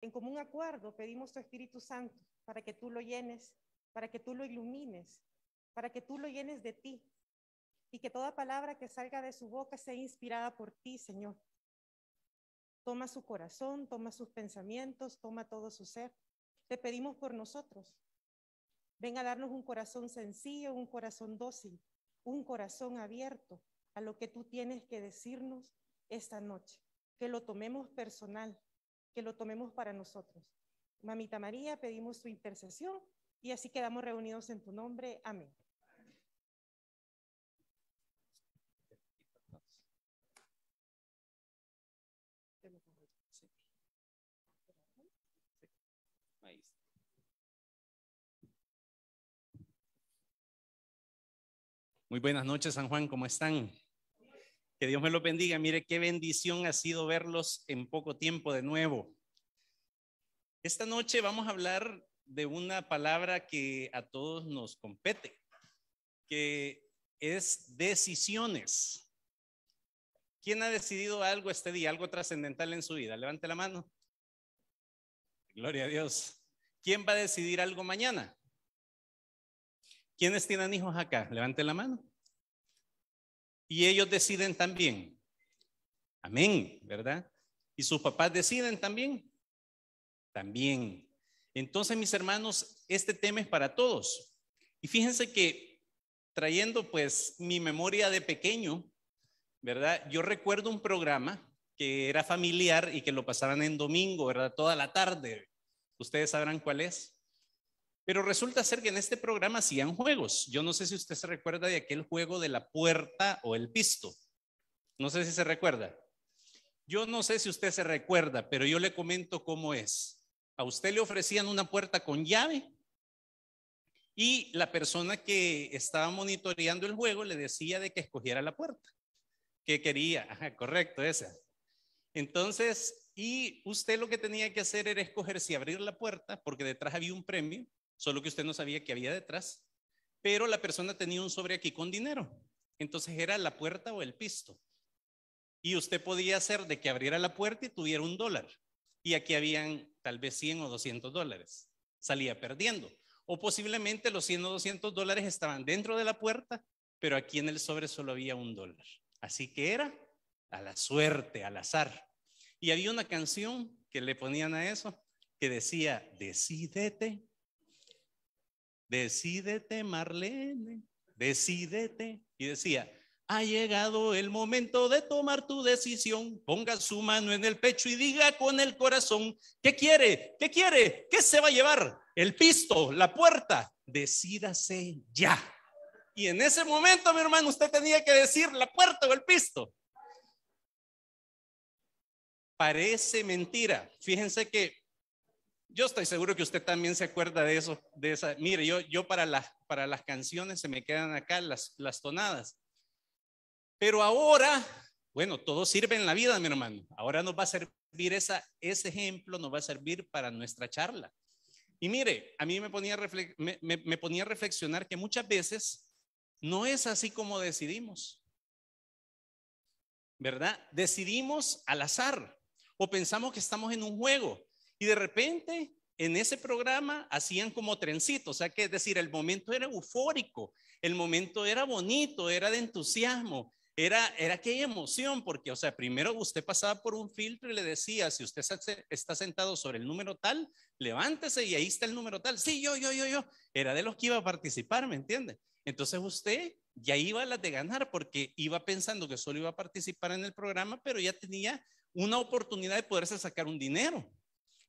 En común acuerdo pedimos tu Espíritu Santo para que tú lo llenes, para que tú lo ilumines, para que tú lo llenes de ti y que toda palabra que salga de su boca sea inspirada por ti, Señor. Toma su corazón, toma sus pensamientos, toma todo su ser. Te pedimos por nosotros. Ven a darnos un corazón sencillo, un corazón dócil, un corazón abierto a lo que tú tienes que decirnos esta noche. Que lo tomemos personal, que lo tomemos para nosotros. Mamita María, pedimos tu intercesión y así quedamos reunidos en tu nombre. Amén. Muy buenas noches, San Juan, ¿cómo están? Que Dios me lo bendiga. Mire qué bendición ha sido verlos en poco tiempo de nuevo. Esta noche vamos a hablar de una palabra que a todos nos compete, que es decisiones. ¿Quién ha decidido algo este día, algo trascendental en su vida? Levante la mano. Gloria a Dios. ¿Quién va a decidir algo mañana? ¿Quiénes tienen hijos acá? Levanten la mano. Y ellos deciden también. Amén, ¿verdad? ¿Y sus papás deciden también? También. Entonces, mis hermanos, este tema es para todos. Y fíjense que trayendo pues mi memoria de pequeño, ¿verdad? Yo recuerdo un programa que era familiar y que lo pasaban en domingo, ¿verdad? Toda la tarde. Ustedes sabrán cuál es. Pero resulta ser que en este programa hacían juegos. Yo no sé si usted se recuerda de aquel juego de la puerta o el pisto. No sé si se recuerda. Yo no sé si usted se recuerda, pero yo le comento cómo es. A usted le ofrecían una puerta con llave y la persona que estaba monitoreando el juego le decía de que escogiera la puerta. Que quería, Ajá, correcto, esa. Entonces, y usted lo que tenía que hacer era escoger si abrir la puerta, porque detrás había un premio, solo que usted no sabía qué había detrás, pero la persona tenía un sobre aquí con dinero. Entonces era la puerta o el pisto. Y usted podía hacer de que abriera la puerta y tuviera un dólar. Y aquí habían tal vez 100 o 200 dólares. Salía perdiendo. O posiblemente los 100 o 200 dólares estaban dentro de la puerta, pero aquí en el sobre solo había un dólar. Así que era a la suerte, al azar. Y había una canción que le ponían a eso que decía, decídete Decídete, Marlene, decídete. Y decía, ha llegado el momento de tomar tu decisión. Ponga su mano en el pecho y diga con el corazón, ¿qué quiere? ¿Qué quiere? ¿Qué se va a llevar? El pisto, la puerta. Decídase ya. Y en ese momento, mi hermano, usted tenía que decir la puerta o el pisto. Parece mentira. Fíjense que yo estoy seguro que usted también se acuerda de eso, de esa. Mire, yo, yo para, las, para las canciones se me quedan acá las, las tonadas. Pero ahora, bueno, todo sirve en la vida, mi hermano. Ahora nos va a servir esa, ese ejemplo, nos va a servir para nuestra charla. Y mire, a mí me ponía, me, me ponía a reflexionar que muchas veces no es así como decidimos. ¿Verdad? Decidimos al azar o pensamos que estamos en un juego y de repente, en ese programa hacían como trencitos, o sea que es decir, el momento era eufórico, el momento era bonito, era de entusiasmo, era, era aquella emoción, porque, o sea, primero usted pasaba por un filtro y le decía, si usted está sentado sobre el número tal, levántese y ahí está el número tal. Sí, yo, yo, yo, yo. Era de los que iba a participar, ¿me entiende? Entonces usted ya iba a las de ganar porque iba pensando que solo iba a participar en el programa, pero ya tenía una oportunidad de poderse sacar un dinero.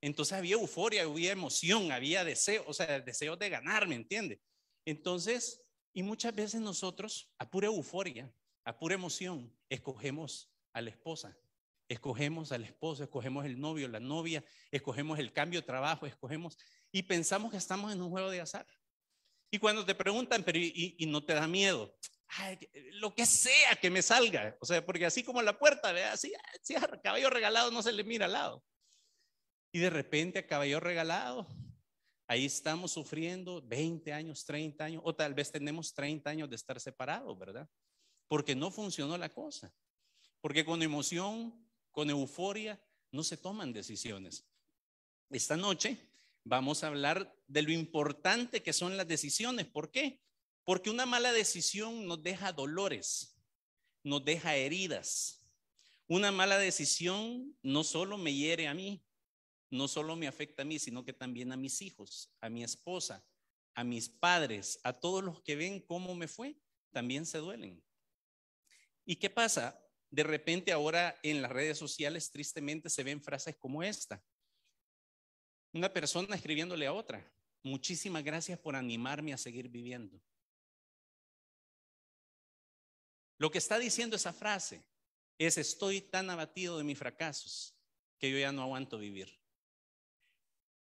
Entonces había euforia, había emoción, había deseo, o sea, deseo de ganar, ¿me entiende? Entonces, y muchas veces nosotros, a pura euforia, a pura emoción, escogemos a la esposa, escogemos al esposo, escogemos el novio, la novia, escogemos el cambio de trabajo, escogemos y pensamos que estamos en un juego de azar. Y cuando te preguntan, pero y, no te da miedo, lo que sea que me salga, o sea, porque así como la puerta, ¿ve? así, si caballo regalado no se le mira al lado. Y de repente a caballo regalado. Ahí estamos sufriendo 20 años, 30 años, o tal vez tenemos 30 años de estar separados, ¿verdad? Porque no funcionó la cosa. Porque con emoción, con euforia, no se toman decisiones. esta noche vamos a hablar de lo importante que son las decisiones. ¿Por qué? Porque una mala decisión nos deja dolores, nos deja heridas. Una mala decisión no solo me hiere a mí, no solo me afecta a mí, sino que también a mis hijos, a mi esposa, a mis padres, a todos los que ven cómo me fue, también se duelen. ¿Y qué pasa? De repente ahora en las redes sociales tristemente se ven frases como esta. Una persona escribiéndole a otra, muchísimas gracias por animarme a seguir viviendo. Lo que está diciendo esa frase es, estoy tan abatido de mis fracasos que yo ya no aguanto vivir.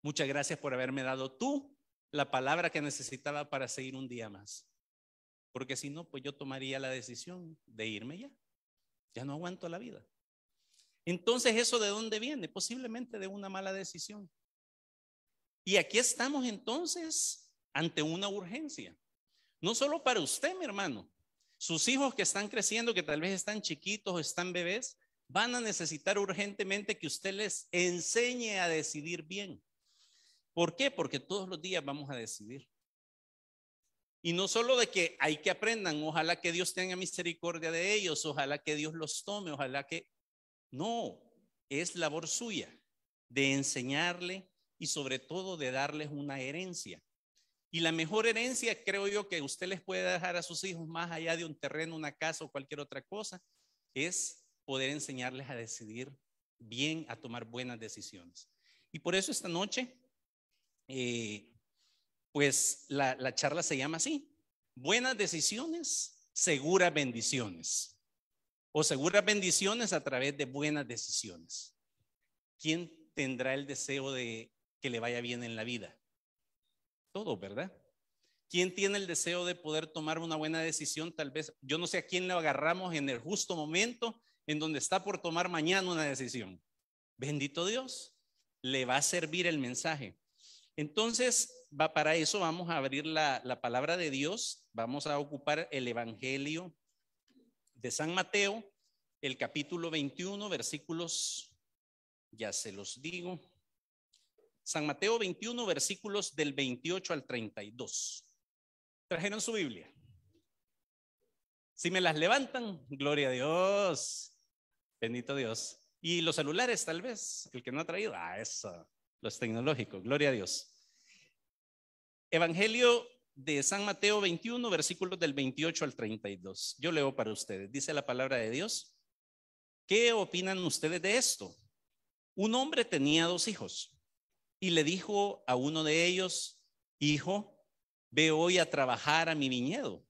Muchas gracias por haberme dado tú la palabra que necesitaba para seguir un día más. Porque si no, pues yo tomaría la decisión de irme ya. Ya no aguanto la vida. Entonces, ¿eso de dónde viene? Posiblemente de una mala decisión. Y aquí estamos entonces ante una urgencia. No solo para usted, mi hermano. Sus hijos que están creciendo, que tal vez están chiquitos o están bebés, van a necesitar urgentemente que usted les enseñe a decidir bien. ¿Por qué? Porque todos los días vamos a decidir. Y no solo de que hay que aprendan, ojalá que Dios tenga misericordia de ellos, ojalá que Dios los tome, ojalá que... No, es labor suya de enseñarle y sobre todo de darles una herencia. Y la mejor herencia, creo yo, que usted les puede dejar a sus hijos más allá de un terreno, una casa o cualquier otra cosa, es poder enseñarles a decidir bien, a tomar buenas decisiones. Y por eso esta noche, eh, pues la, la charla se llama así, buenas decisiones, seguras bendiciones. O seguras bendiciones a través de buenas decisiones. ¿Quién tendrá el deseo de que le vaya bien en la vida? Todo, ¿verdad? ¿Quién tiene el deseo de poder tomar una buena decisión? Tal vez, yo no sé a quién le agarramos en el justo momento en donde está por tomar mañana una decisión. Bendito Dios, le va a servir el mensaje. Entonces, va, para eso vamos a abrir la, la palabra de Dios, vamos a ocupar el Evangelio de San Mateo, el capítulo 21, versículos, ya se los digo, San Mateo 21, versículos del 28 al 32. ¿Trajeron su Biblia? Si me las levantan, gloria a Dios. Bendito Dios. Y los celulares, tal vez, el que no ha traído, ah, eso, los tecnológicos, gloria a Dios. Evangelio de San Mateo 21, versículos del 28 al 32. Yo leo para ustedes. Dice la palabra de Dios. ¿Qué opinan ustedes de esto? Un hombre tenía dos hijos y le dijo a uno de ellos, hijo, ve hoy a trabajar a mi viñedo.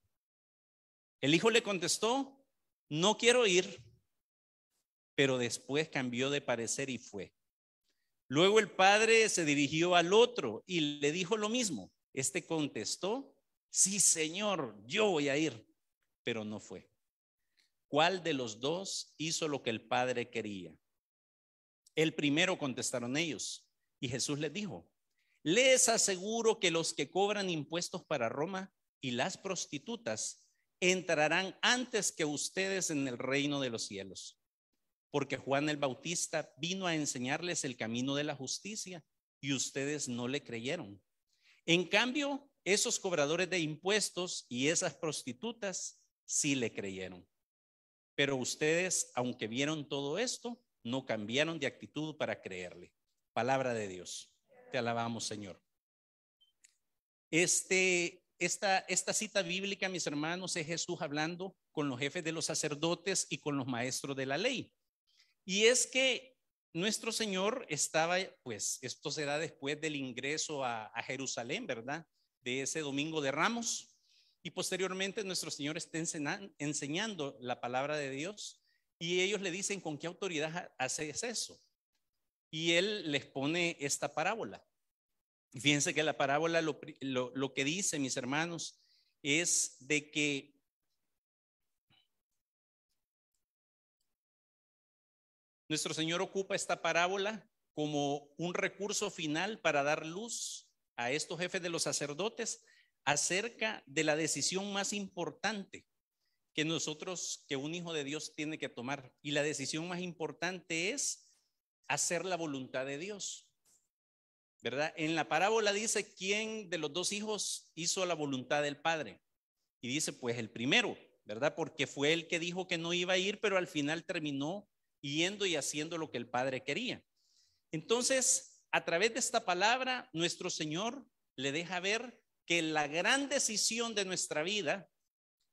El hijo le contestó, no quiero ir, pero después cambió de parecer y fue. Luego el padre se dirigió al otro y le dijo lo mismo. Este contestó, sí, señor, yo voy a ir, pero no fue. ¿Cuál de los dos hizo lo que el padre quería? El primero contestaron ellos. Y Jesús les dijo, les aseguro que los que cobran impuestos para Roma y las prostitutas entrarán antes que ustedes en el reino de los cielos. Porque Juan el Bautista vino a enseñarles el camino de la justicia y ustedes no le creyeron. En cambio, esos cobradores de impuestos y esas prostitutas sí le creyeron. Pero ustedes, aunque vieron todo esto, no cambiaron de actitud para creerle. Palabra de Dios. Te alabamos, Señor. Este, esta, esta cita bíblica, mis hermanos, es Jesús hablando con los jefes de los sacerdotes y con los maestros de la ley. Y es que nuestro Señor estaba, pues esto se después del ingreso a, a Jerusalén, ¿verdad? De ese domingo de Ramos. Y posteriormente nuestro Señor está enseñando la palabra de Dios y ellos le dicen, ¿con qué autoridad haces eso? y él les pone esta parábola. Fíjense que la parábola lo, lo, que dice, mis hermanos, es de que nuestro Señor ocupa esta parábola como un recurso final para dar luz a estos jefes de los sacerdotes acerca de la decisión más importante que nosotros, que un hijo de Dios tiene que tomar. Y la decisión más importante es hacer la voluntad de Dios. ¿verdad? En la parábola dice quién de los dos hijos hizo la voluntad del padre. Y dice, pues el primero, ¿verdad? Porque fue el que dijo que no iba a ir, pero al final terminó yendo y haciendo lo que el padre quería. Entonces, a través de esta palabra, nuestro Señor le deja ver que la gran decisión de nuestra vida,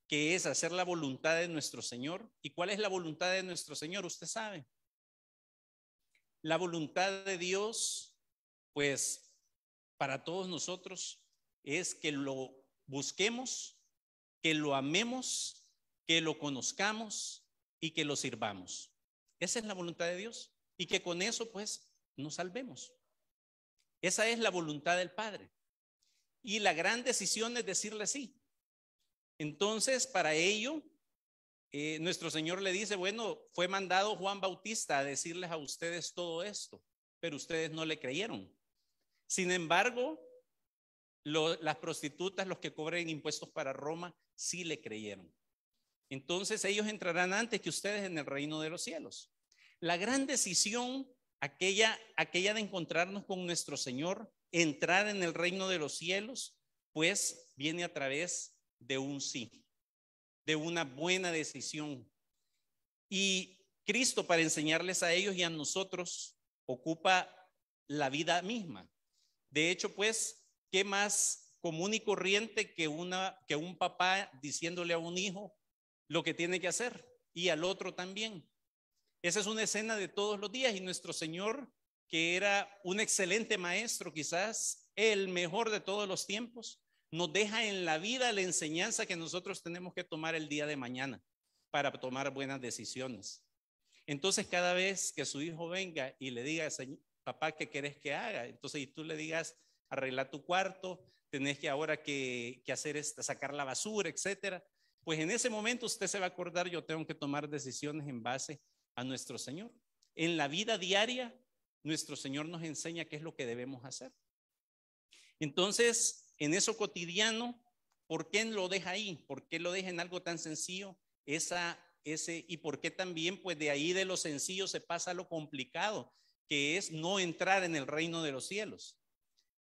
que es hacer la voluntad de nuestro Señor, ¿y cuál es la voluntad de nuestro Señor? Usted sabe. La voluntad de Dios pues para todos nosotros es que lo busquemos, que lo amemos, que lo conozcamos y que lo sirvamos. Esa es la voluntad de Dios y que con eso pues nos salvemos. Esa es la voluntad del Padre. Y la gran decisión es decirle sí. Entonces, para ello, eh, nuestro Señor le dice, bueno, fue mandado Juan Bautista a decirles a ustedes todo esto, pero ustedes no le creyeron. Sin embargo, las prostitutas, los que cobren impuestos para Roma, sí le creyeron. Entonces ellos entrarán antes que ustedes en el reino de los cielos. La gran decisión, aquella, aquella de encontrarnos con nuestro Señor, entrar en el reino de los cielos, pues viene a través de un sí, de una buena decisión. Y Cristo, para enseñarles a ellos y a nosotros, ocupa la vida misma. De hecho, pues, ¿qué más común y corriente que, una, que un papá diciéndole a un hijo lo que tiene que hacer y al otro también? Esa es una escena de todos los días y nuestro Señor, que era un excelente maestro, quizás el mejor de todos los tiempos, nos deja en la vida la enseñanza que nosotros tenemos que tomar el día de mañana para tomar buenas decisiones. Entonces, cada vez que su hijo venga y le diga, papá, ¿qué querés que haga? Entonces, y tú le digas, arregla tu cuarto, tenés que ahora que, hacer esta, sacar la basura, etcétera. Pues en ese momento usted se va a acordar, yo tengo que tomar decisiones en base a nuestro Señor. En la vida diaria, nuestro Señor nos enseña qué es lo que debemos hacer. Entonces, en eso cotidiano, ¿por qué lo deja ahí? ¿Por qué lo deja en algo tan sencillo? Esa, ese, y por qué también, pues de ahí de lo sencillo se pasa a lo complicado que es no entrar en el reino de los cielos?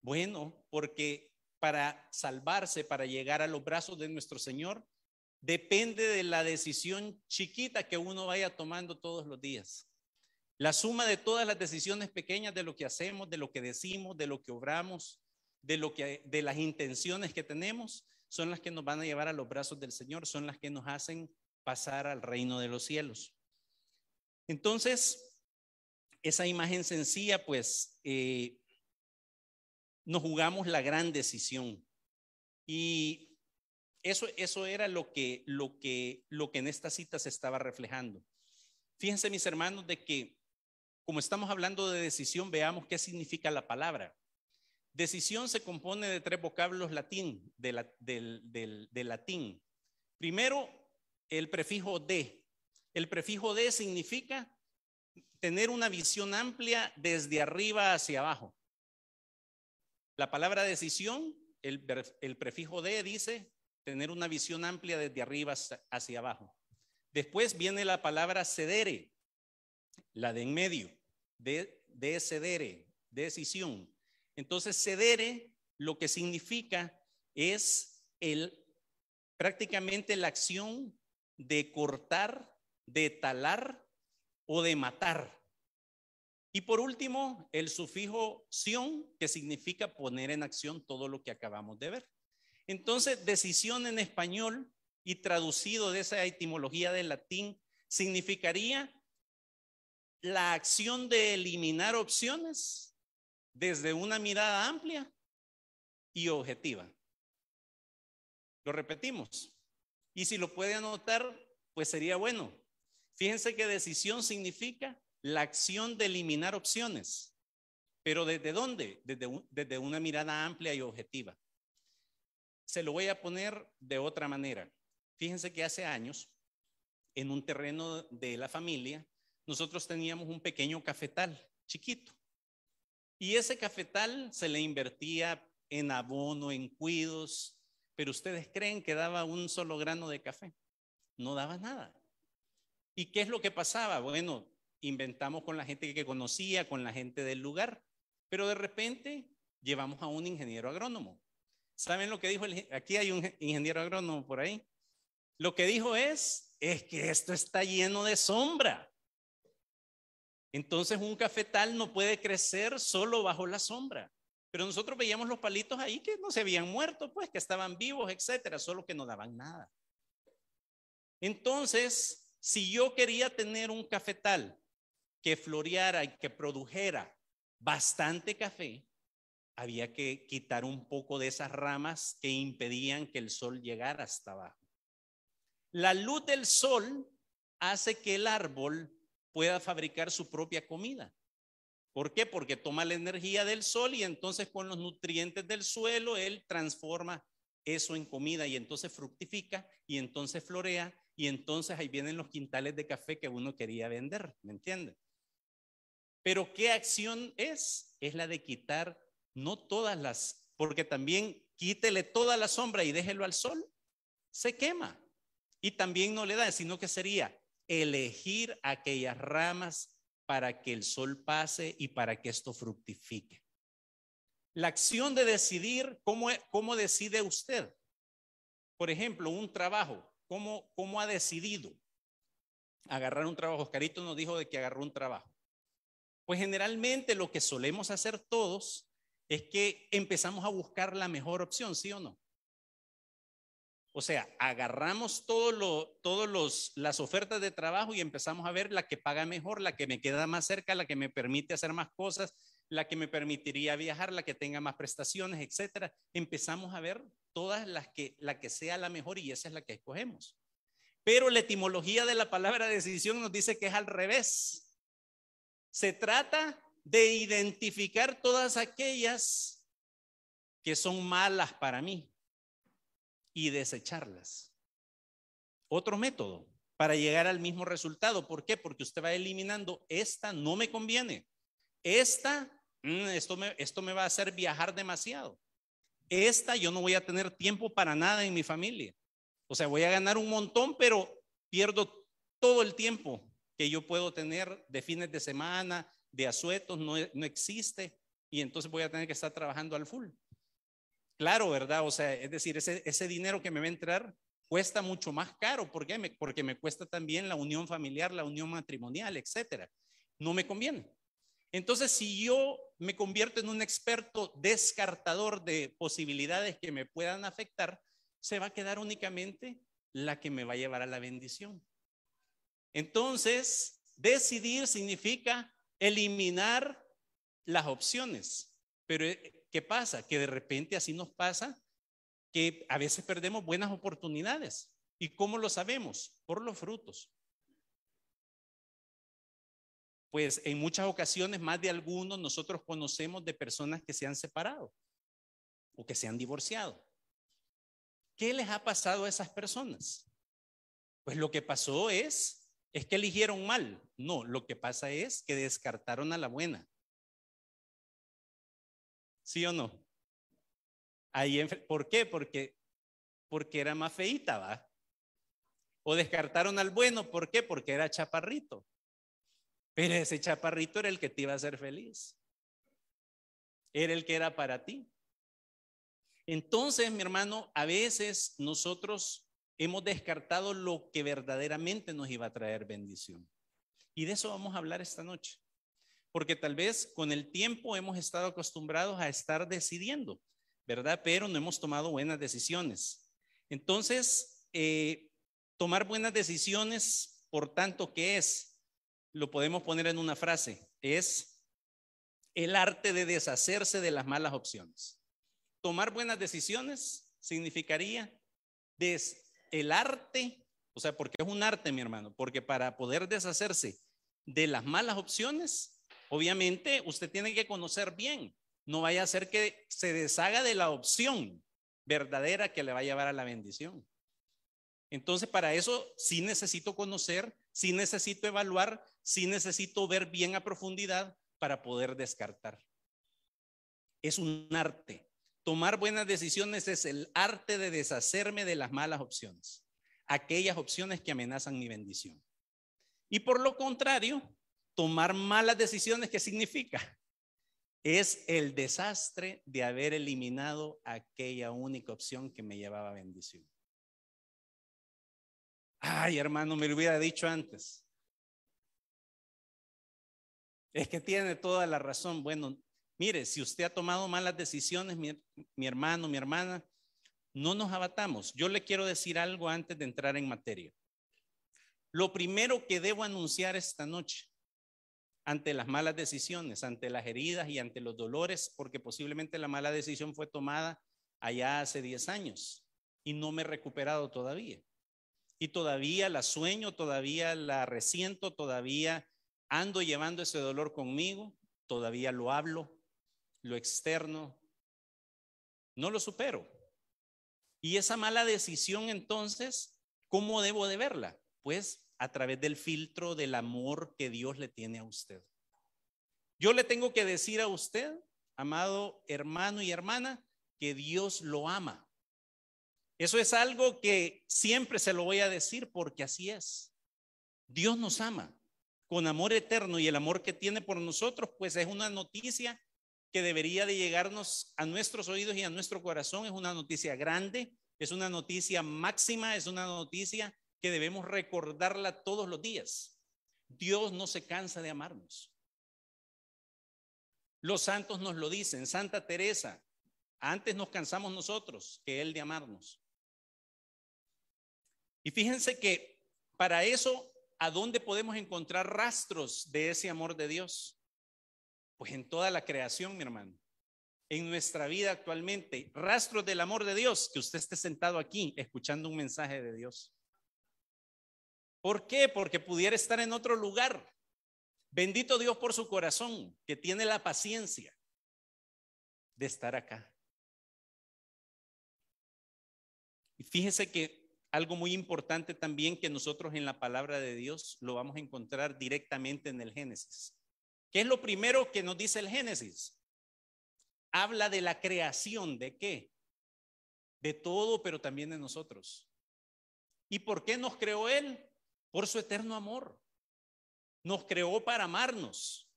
Bueno, porque para salvarse, para llegar a los brazos de nuestro Señor, depende de la decisión chiquita que uno vaya tomando todos los días. La suma de todas las decisiones pequeñas de lo que hacemos, de lo que decimos, de lo que obramos, de lo que de las intenciones que tenemos, son las que nos van a llevar a los brazos del Señor, son las que nos hacen pasar al reino de los cielos. Entonces, esa imagen sencilla, pues eh, nos jugamos la gran decisión. Y eso, eso era lo que, lo, que, lo que en esta cita se estaba reflejando. Fíjense, mis hermanos, de que como estamos hablando de decisión, veamos qué significa la palabra. Decisión se compone de tres vocablos latín, del, del latín. Primero, el prefijo de. El prefijo de significa tener una visión amplia desde arriba hacia abajo. La palabra decisión, el, prefijo de dice tener una visión amplia desde arriba hacia abajo. Después viene la palabra cedere, la de en medio, de, de cedere, decisión. Entonces, cedere lo que significa es el prácticamente la acción de cortar, de talar o de matar. Y por último, el sufijo sion, que significa poner en acción todo lo que acabamos de ver. Entonces, decisión en español y traducido de esa etimología del latín, significaría la acción de eliminar opciones desde una mirada amplia y objetiva. Lo repetimos. Y si lo puede anotar, pues sería bueno. Fíjense que decisión significa la acción de eliminar opciones. Pero ¿desde dónde? Desde, desde una mirada amplia y objetiva. Se lo voy a poner de otra manera. Fíjense que hace años, en un terreno de la familia, nosotros teníamos un pequeño cafetal chiquito. Y ese cafetal se le invertía en abono, en cuidos, pero ustedes creen que daba un solo grano de café. No daba nada. ¿Y qué es lo que pasaba? Bueno, inventamos con la gente que conocía, con la gente del lugar, pero de repente llevamos a un ingeniero agrónomo. ¿Saben lo que dijo? Aquí hay un ingeniero agrónomo por ahí. Lo que dijo es, es que esto está lleno de sombra. Entonces un cafetal no puede crecer solo bajo la sombra. Pero nosotros veíamos los palitos ahí que no se habían muerto, pues que estaban vivos, etcétera, solo que no daban nada. Entonces, si yo quería tener un cafetal que floreara y que produjera bastante café, había que quitar un poco de esas ramas que impedían que el sol llegara hasta abajo. La luz del sol hace que el árbol pueda fabricar su propia comida. ¿Por qué? Porque toma la energía del sol y entonces con los nutrientes del suelo él transforma eso en comida y entonces fructifica y entonces florea y entonces ahí vienen los quintales de café que uno quería vender, ¿me entiende? Pero ¿qué acción es? Es la de quitar no todas las, porque también quítele toda la sombra y déjelo al sol, se quema. Y también no le da, sino que sería elegir aquellas ramas para que el sol pase y para que esto fructifique. La acción de decidir, ¿cómo, cómo decide usted? Por ejemplo, un trabajo, ¿cómo, ¿cómo ha decidido agarrar un trabajo? Oscarito nos dijo de que agarró un trabajo. Pues generalmente lo que solemos hacer todos es que empezamos a buscar la mejor opción, ¿sí o no? O sea, agarramos todas los, las ofertas de trabajo y empezamos a ver la que paga mejor, la que me queda más cerca, la que me permite hacer más cosas, la que me permitiría viajar, la que tenga más prestaciones, etcétera. Empezamos a ver todas las que, la que sea la mejor y esa es la que escogemos. Pero la etimología de la palabra decisión nos dice que es al revés. Se trata de identificar todas aquellas que son malas para mí y desecharlas. Otro método para llegar al mismo resultado. ¿Por qué? Porque usted va eliminando, esta no me conviene, esta, mm, esto, me, esto me va a hacer viajar demasiado. Esta yo no voy a tener tiempo para nada en mi familia. O sea, voy a ganar un montón, pero pierdo todo el tiempo que yo puedo tener de fines de semana, de asuetos, no, no existe. Y entonces voy a tener que estar trabajando al full. Claro, ¿verdad? O sea, es decir, ese, ese dinero que me va a entrar cuesta mucho más caro. ¿Por qué? Porque me cuesta también la unión familiar, la unión matrimonial, etcétera. No me conviene. Entonces, si yo me convierto en un experto descartador de posibilidades que me puedan afectar, se va a quedar únicamente la que me va a llevar a la bendición. Entonces, decidir significa eliminar las opciones, pero eh, ¿Qué pasa? Que de repente así nos pasa que a veces perdemos buenas oportunidades. ¿Y cómo lo sabemos? Por los frutos. Pues en muchas ocasiones, más de algunos, nosotros conocemos de personas que se han separado o que se han divorciado. ¿Qué les ha pasado a esas personas? Pues lo que pasó es, es que eligieron mal. No, lo que pasa es que descartaron a la buena. ¿Sí o no? Ahí, ¿Por qué? Porque, porque era más feita, ¿va? O descartaron al bueno, ¿por qué? Porque era chaparrito. Pero ese chaparrito era el que te iba a hacer feliz. Era el que era para ti. Entonces, mi hermano, a veces nosotros hemos descartado lo que verdaderamente nos iba a traer bendición. Y de eso vamos a hablar esta noche porque tal vez con el tiempo hemos estado acostumbrados a estar decidiendo, ¿verdad? Pero no hemos tomado buenas decisiones. Entonces, eh, tomar buenas decisiones, por tanto, ¿qué es? Lo podemos poner en una frase, es el arte de deshacerse de las malas opciones. Tomar buenas decisiones significaría el arte, o sea, porque es un arte, mi hermano, porque para poder deshacerse de las malas opciones Obviamente, usted tiene que conocer bien. No vaya a ser que se deshaga de la opción verdadera que le va a llevar a la bendición. Entonces, para eso sí necesito conocer, sí necesito evaluar, sí necesito ver bien a profundidad para poder descartar. Es un arte. Tomar buenas decisiones es el arte de deshacerme de las malas opciones, aquellas opciones que amenazan mi bendición. Y por lo contrario, tomar malas decisiones, ¿qué significa? es el desastre de haber eliminado aquella única opción que me llevaba a bendición. Ay, hermano, me lo hubiera dicho antes. Es que tiene toda la razón. Bueno, mire, si usted ha tomado malas decisiones, mi, hermano, mi hermana, no nos abatamos. Yo le quiero decir algo antes de entrar en materia. Lo primero que debo anunciar esta noche ante las malas decisiones, ante las heridas y ante los dolores, porque posiblemente la mala decisión fue tomada allá hace 10 años y no me he recuperado todavía. Y todavía la sueño, todavía la resiento, todavía ando llevando ese dolor conmigo, todavía lo hablo, lo externo, no lo supero. Y esa mala decisión entonces, ¿cómo debo de verla? Pues a través del filtro del amor que Dios le tiene a usted. Yo le tengo que decir a usted, amado hermano y hermana, que Dios lo ama. Eso es algo que siempre se lo voy a decir porque así es. Dios nos ama con amor eterno y el amor que tiene por nosotros, pues es una noticia que debería de llegarnos a nuestros oídos y a nuestro corazón. Es una noticia grande, es una noticia máxima, es una noticia que debemos recordarla todos los días. Dios no se cansa de amarnos. Los santos nos lo dicen. Santa Teresa, antes nos cansamos nosotros que Él de amarnos. Y fíjense que para eso, ¿a dónde podemos encontrar rastros de ese amor de Dios? Pues en toda la creación, mi hermano. En nuestra vida actualmente, rastros del amor de Dios, que usted esté sentado aquí escuchando un mensaje de Dios. ¿Por qué? Porque pudiera estar en otro lugar. Bendito Dios por su corazón, que tiene la paciencia de estar acá. Y fíjese que algo muy importante también que nosotros en la palabra de Dios lo vamos a encontrar directamente en el Génesis. ¿Qué es lo primero que nos dice el Génesis? Habla de la creación, ¿de qué? De todo, pero también de nosotros. ¿Y por qué nos creó Él? por su eterno amor. Nos creó para amarnos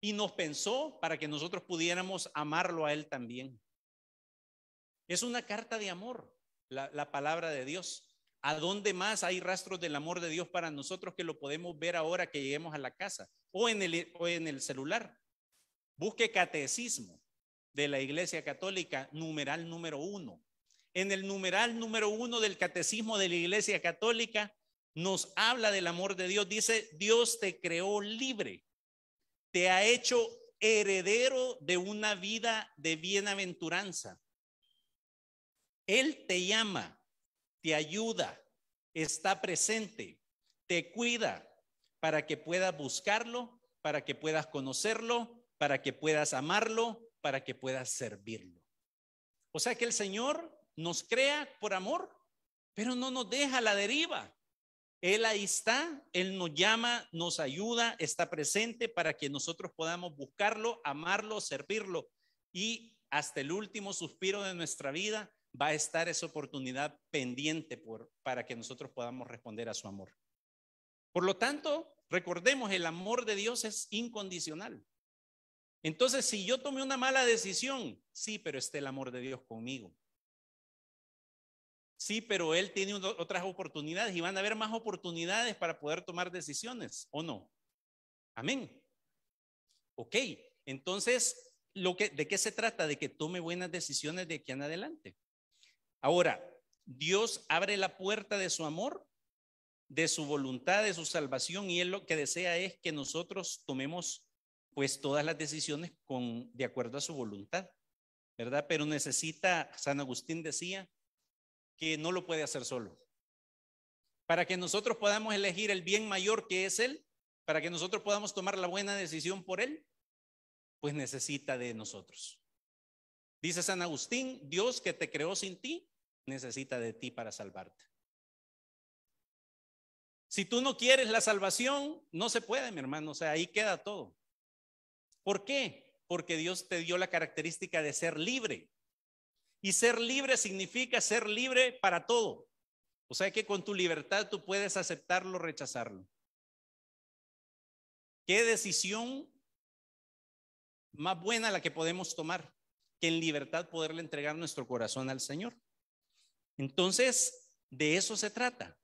y nos pensó para que nosotros pudiéramos amarlo a Él también. Es una carta de amor, la, palabra de Dios. ¿A dónde más hay rastros del amor de Dios para nosotros que lo podemos ver ahora que lleguemos a la casa o en el, o en el celular? Busque catecismo de la Iglesia Católica, numeral número uno. En el numeral número uno del catecismo de la Iglesia Católica nos habla del amor de Dios. Dice, Dios te creó libre, te ha hecho heredero de una vida de bienaventuranza. Él te llama, te ayuda, está presente, te cuida para que puedas buscarlo, para que puedas conocerlo, para que puedas amarlo, para que puedas servirlo. O sea que el Señor nos crea por amor, pero no nos deja la deriva. Él ahí está, Él nos llama, nos ayuda, está presente para que nosotros podamos buscarlo, amarlo, servirlo. Y hasta el último suspiro de nuestra vida va a estar esa oportunidad pendiente para que nosotros podamos responder a su amor. Por lo tanto, recordemos, el amor de Dios es incondicional. Entonces, si yo tomé una mala decisión, sí, pero está el amor de Dios conmigo. Sí, pero él tiene otras oportunidades y van a haber más oportunidades para poder tomar decisiones, ¿o no? Amén. Ok, entonces, lo que, ¿de qué se trata? De que tome buenas decisiones de aquí en adelante. Ahora, Dios abre la puerta de su amor, de su voluntad, de su salvación, y Él lo que desea es que nosotros tomemos pues todas las decisiones con, de acuerdo a su voluntad, ¿verdad? Pero necesita, San Agustín decía, que no lo puede hacer solo. Para que nosotros podamos elegir el bien mayor que es Él, para que nosotros podamos tomar la buena decisión por Él, pues necesita de nosotros. Dice San Agustín, Dios que te creó sin ti, necesita de ti para salvarte. Si tú no quieres la salvación, no se puede, mi hermano. O sea, ahí queda todo. ¿Por qué? Porque Dios te dio la característica de ser libre. Y ser libre significa ser libre para todo. O sea que con tu libertad tú puedes aceptarlo o rechazarlo. ¿Qué decisión más buena la que podemos tomar, que en libertad poderle entregar nuestro corazón al Señor. Entonces, de eso se trata.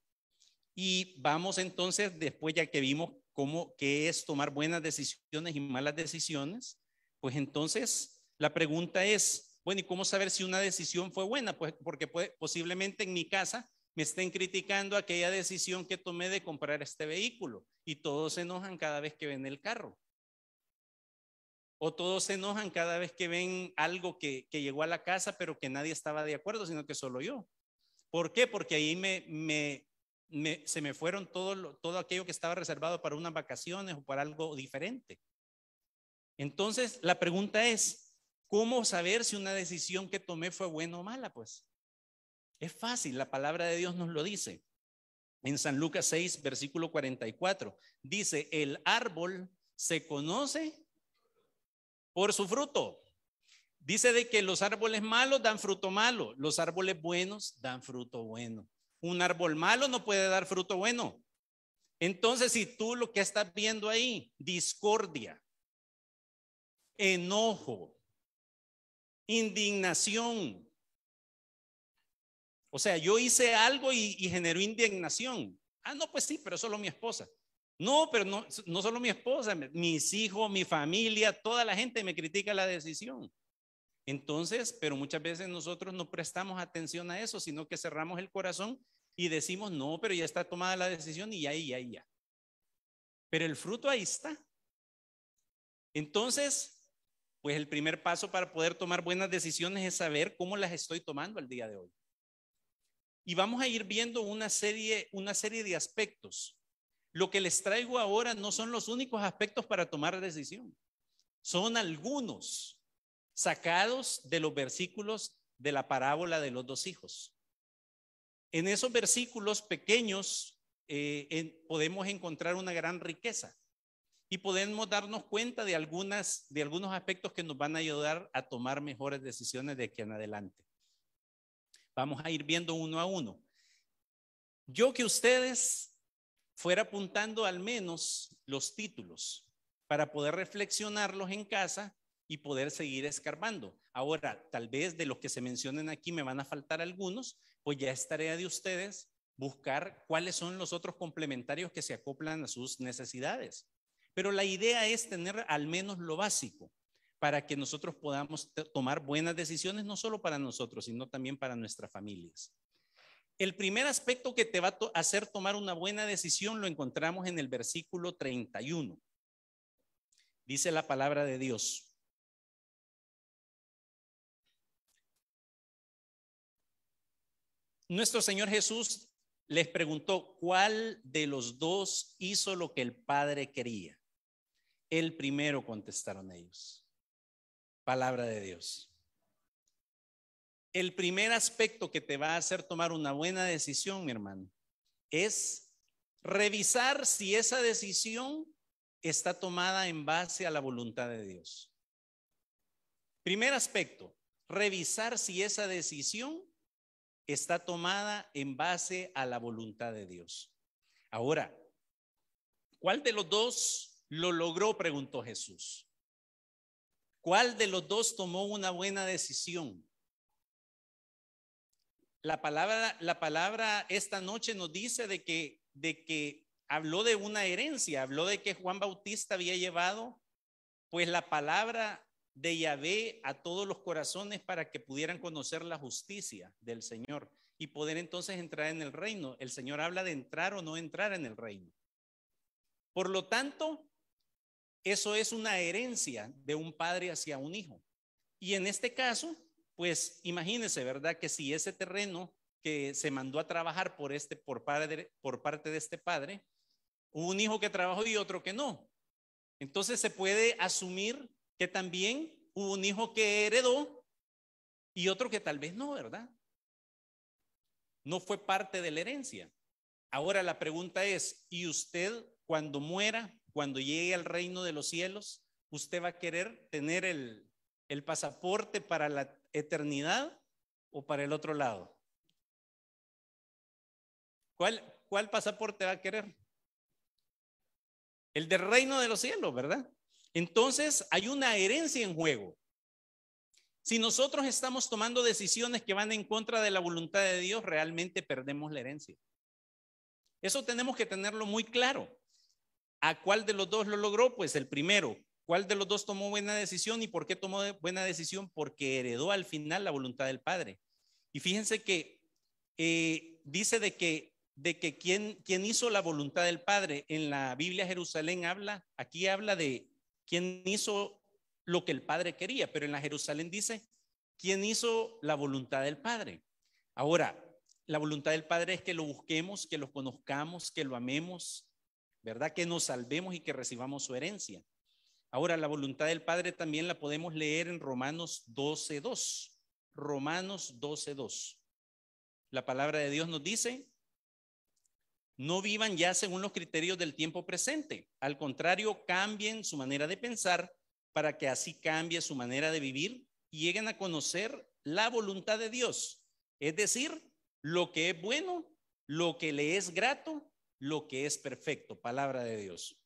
Y vamos entonces, después ya que vimos cómo qué es tomar buenas decisiones y malas decisiones, pues entonces la pregunta es, bueno, ¿y cómo saber si una decisión fue buena? Pues porque posiblemente en mi casa me estén criticando aquella decisión que tomé de comprar este vehículo y todos se enojan cada vez que ven el carro. O todos se enojan cada vez que ven algo que, llegó a la casa, pero que nadie estaba de acuerdo, sino que solo yo. ¿Por qué? Porque ahí se me fueron todo, todo aquello que estaba reservado para unas vacaciones o para algo diferente. Entonces, la pregunta es, ¿cómo saber si una decisión que tomé fue buena o mala? Pues es fácil, la palabra de Dios nos lo dice. En San Lucas 6, versículo 44, dice, el árbol se conoce por su fruto. Dice de que los árboles malos dan fruto malo, los árboles buenos dan fruto bueno. Un árbol malo no puede dar fruto bueno. Entonces, si tú lo que estás viendo ahí, discordia, enojo, indignación, o sea, yo hice algo y, generó indignación. Ah, no, pues sí, pero solo mi esposa. No, pero no, no solo mi esposa, mis hijos, mi familia, toda la gente me critica la decisión. Entonces, pero muchas veces nosotros no prestamos atención a eso, sino que cerramos el corazón y decimos, no, pero ya está tomada la decisión y ahí, ahí, ya. Pero el fruto ahí está. Entonces, pues el primer paso para poder tomar buenas decisiones es saber cómo las estoy tomando el día de hoy. Y vamos a ir viendo una serie, una serie de aspectos lo que les traigo ahora no son los únicos aspectos para tomar decisión. Son algunos sacados de los versículos de la parábola de los dos hijos. En esos versículos pequeños eh, podemos encontrar una gran riqueza y podemos darnos cuenta de, algunas, de algunos aspectos que nos van a ayudar a tomar mejores decisiones de aquí en adelante. Vamos a ir viendo uno a uno. Yo que ustedes fuera apuntando al menos los títulos para poder reflexionarlos en casa y poder seguir escarbando. Ahora, tal vez de los que se mencionen aquí me van a faltar algunos, pues ya es tarea de ustedes buscar cuáles son los otros complementarios que se acoplan a sus necesidades. Pero la idea es tener al menos lo básico para que nosotros podamos tomar buenas decisiones, no solo para nosotros, sino también para nuestras familias. El primer aspecto que te va a hacer tomar una buena decisión lo encontramos en el versículo 31. Dice la palabra de Dios. Nuestro Señor Jesús les preguntó, ¿cuál de los dos hizo lo que el Padre quería? El primero contestaron ellos. Palabra de Dios. El primer aspecto que te va a hacer tomar una buena decisión, mi hermano, es revisar si esa decisión está tomada en base a la voluntad de Dios. Primer aspecto, revisar si esa decisión está tomada en base a la voluntad de Dios. Ahora, ¿cuál de los dos lo logró? preguntó Jesús. ¿Cuál de los dos tomó una buena decisión? La palabra, la palabra esta noche nos dice de que, de que habló de una herencia, habló de que Juan Bautista había llevado pues la palabra de Yahvé a todos los corazones para que pudieran conocer la justicia del Señor y poder entonces entrar en el reino. El Señor habla de entrar o no entrar en el reino. Por lo tanto, eso es una herencia de un padre hacia un hijo. Y en este caso, pues imagínense, ¿verdad? Que si ese terreno que se mandó a trabajar por, este, por, por parte de este padre, hubo un hijo que trabajó y otro que no. Entonces se puede asumir que también hubo un hijo que heredó y otro que tal vez no, ¿verdad? No fue parte de la herencia. Ahora la pregunta es, ¿y usted cuando muera, cuando llegue al reino de los cielos, usted va a querer tener el, el pasaporte para la eternidad o para el otro lado? ¿Cuál, cuál pasaporte va a querer? El del reino de los cielos, ¿verdad? Entonces hay una herencia en juego. Si nosotros estamos tomando decisiones que van en contra de la voluntad de Dios, realmente perdemos la herencia. Eso tenemos que tenerlo muy claro. ¿A cuál de los dos lo logró? Pues el primero. ¿Cuál de los dos tomó buena decisión y por qué tomó buena decisión? Porque heredó al final la voluntad del Padre. Y fíjense que eh, dice de que, de que quien, quien hizo la voluntad del Padre en la Biblia Jerusalén habla, aquí habla de quien hizo lo que el Padre quería, pero en la Jerusalén dice, ¿quién hizo la voluntad del Padre? Ahora, la voluntad del Padre es que lo busquemos, que lo conozcamos, que lo amemos, ¿verdad? Que nos salvemos y que recibamos su herencia. Ahora, la voluntad del Padre también la podemos leer en Romanos 12.2. Romanos 12.2. La palabra de Dios nos dice, no vivan ya según los criterios del tiempo presente. Al contrario, cambien su manera de pensar para que así cambie su manera de vivir y lleguen a conocer la voluntad de Dios. Es decir, lo que es bueno, lo que le es grato, lo que es perfecto. Palabra de Dios.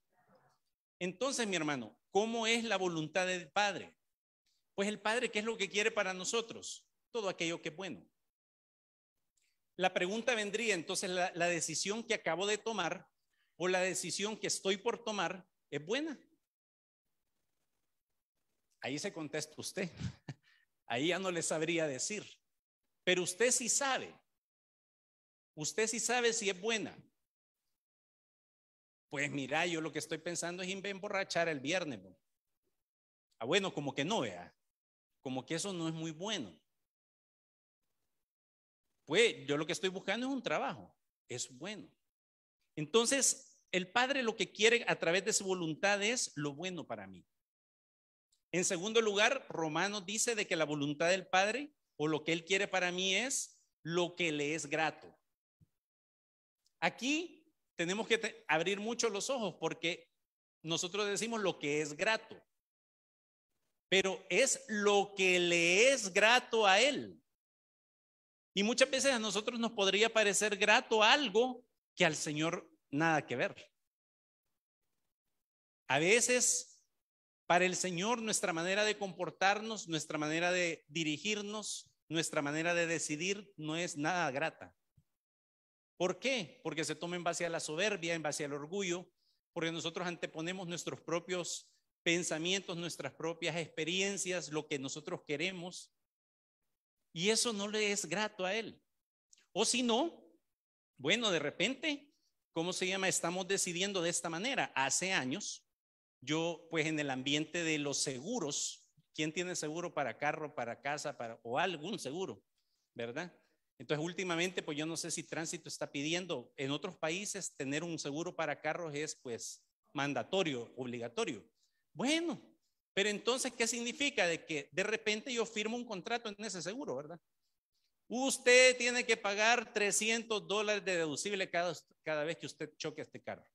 Entonces, mi hermano, ¿cómo es la voluntad del Padre? Pues el Padre, ¿qué es lo que quiere para nosotros? Todo aquello que es bueno. La pregunta vendría entonces, la, decisión que acabo de tomar o la decisión que estoy por tomar, ¿es buena? Ahí se contesta usted. Ahí ya no le sabría decir. Pero usted sí sabe. Usted sí sabe si es buena. Pues mira, yo lo que estoy pensando es emborrachar el viernes. Ah, bueno, como que no, vea. Como que eso no es muy bueno. Pues yo lo que estoy buscando es un trabajo. Es bueno. Entonces, el Padre lo que quiere a través de su voluntad es lo bueno para mí. En segundo lugar, Romanos dice de que la voluntad del Padre o lo que Él quiere para mí es lo que le es grato. Aquí tenemos que abrir mucho los ojos porque nosotros decimos lo que es grato, pero es lo que le es grato a Él. Y muchas veces a nosotros nos podría parecer grato algo que al Señor nada que ver. A veces para el Señor, nuestra manera de comportarnos, nuestra manera de dirigirnos, nuestra manera de decidir no es nada grata. ¿Por qué? Porque se toma en base a la soberbia, en base al orgullo, porque nosotros anteponemos nuestros propios pensamientos, nuestras propias experiencias, lo que nosotros queremos, y eso no le es grato a Él. O si no, bueno, de repente, ¿cómo se llama? Estamos decidiendo de esta manera. Hace años, yo pues en el ambiente de los seguros, ¿quién tiene seguro para carro, para casa, para, o algún seguro? ¿Verdad? Entonces, últimamente, pues yo no sé si tránsito está pidiendo, en otros países tener un seguro para carros es pues mandatorio, obligatorio. Bueno, pero entonces, ¿qué significa? De que de repente yo firmo un contrato en ese seguro, ¿verdad? Usted tiene que pagar 300 dólares de deducible cada, cada vez que usted choque este carro.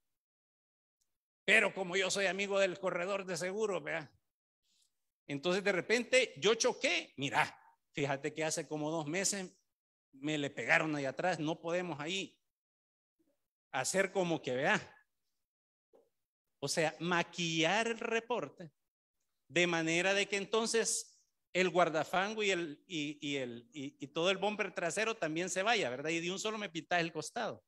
Pero como yo soy amigo del corredor de seguro, vea. Entonces de repente yo choqué. Mira, fíjate que hace como dos meses me le pegaron ahí atrás. No podemos ahí hacer como que vea. O sea, maquillar el reporte de manera de que entonces el guardafango y, el, y, el, y, todo el bomber trasero también se vaya, ¿verdad? Y de un solo me pita el costado.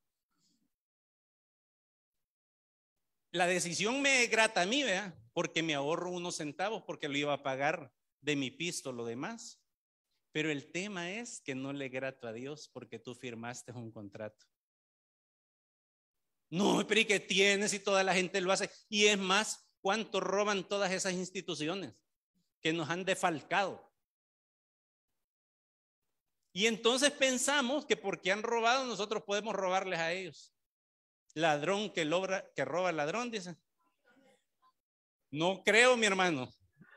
La decisión me grata a mí, ¿vea? Porque me ahorro unos centavos porque lo iba a pagar de mi pisto lo demás. Pero el tema es que no le grato a Dios porque tú firmaste un contrato. No, pero ¿y qué tienes y toda la gente lo hace? Y es más, ¿cuánto roban todas esas instituciones que nos han defalcado? Y entonces pensamos que porque han robado nosotros podemos robarles a ellos. Ladrón que, logra, que roba ladrón, dice. No creo, mi hermano.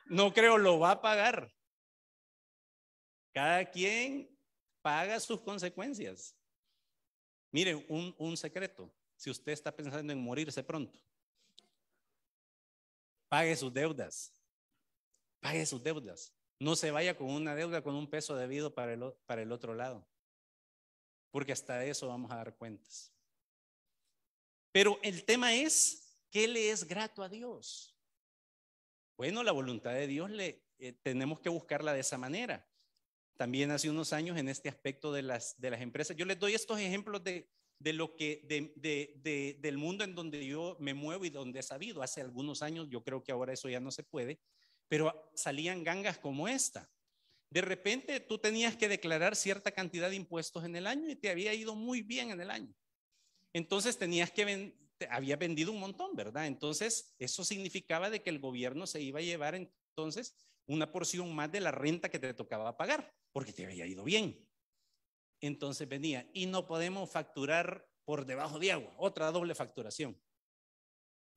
No creo, lo va a pagar. Cada quien paga sus consecuencias. Mire, un, un secreto. Si usted está pensando en morirse pronto, pague sus deudas. Pague sus deudas. No se vaya con una deuda con un peso debido para el, para el otro lado. Porque hasta eso vamos a dar cuentas. Pero el tema es, ¿qué le es grato a Dios? Bueno, la voluntad de Dios le eh, tenemos que buscarla de esa manera. También hace unos años en este aspecto de las, de las empresas, yo les doy estos ejemplos de, de lo que, de, de, del mundo en donde yo me muevo y donde he sabido. Hace algunos años, yo creo que ahora eso ya no se puede, pero salían gangas como esta. De repente tú tenías que declarar cierta cantidad de impuestos en el año y te había ido muy bien en el año. Entonces tenías que, había vendido un montón, ¿verdad? Entonces eso significaba de que el gobierno se iba a llevar entonces una porción más de la renta que te tocaba pagar, porque te había ido bien. Entonces venía, y no podemos facturar por debajo de agua, otra doble facturación.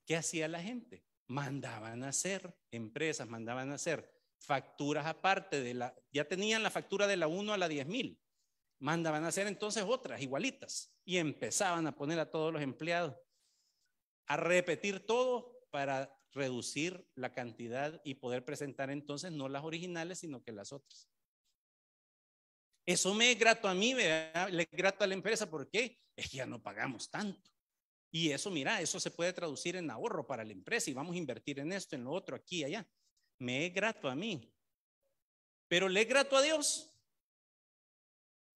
¿Qué hacía la gente? Mandaban a hacer, empresas mandaban a hacer facturas aparte de la, ya tenían la factura de la 1 a la 10 mil, mandaban a hacer entonces otras igualitas y empezaban a poner a todos los empleados a repetir todo para reducir la cantidad y poder presentar entonces no las originales, sino que las otras. Eso me es grato a mí, le es grato a la empresa, ¿por qué? Es que ya no pagamos tanto. Y eso, mira, eso se puede traducir en ahorro para la empresa y vamos a invertir en esto, en lo otro, aquí y allá. Me es grato a mí. Pero le es grato a Dios.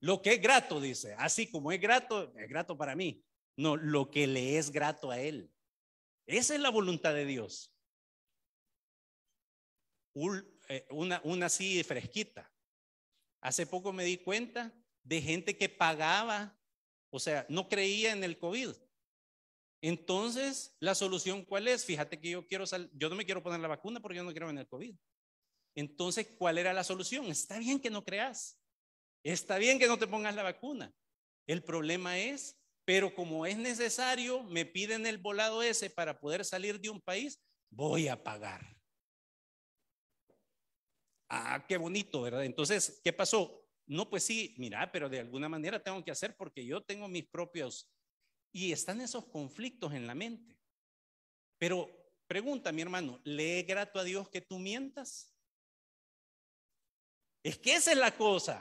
Lo que es grato, dice, así como es grato, es grato para mí. No, lo que le es grato a Él. Esa es la voluntad de Dios. Eh, una, una así fresquita. Hace poco me di cuenta de gente que pagaba, o sea, no creía en el COVID. Entonces, la solución cuál es? Fíjate que yo quiero yo no me quiero poner la vacuna porque yo no quiero en el COVID. Entonces, ¿cuál era la solución? Está bien que no creas. Está bien que no te pongas la vacuna. El problema es, pero como es necesario, me piden el volado ese para poder salir de un país, voy a pagar. Ah, qué bonito, ¿verdad? Entonces, ¿qué pasó? No, pues sí, mira, pero de alguna manera tengo que hacer porque yo tengo mis propios... Y están esos conflictos en la mente. Pero pregunta, mi hermano, ¿le es grato a Dios que tú mientas? Es que esa es la cosa.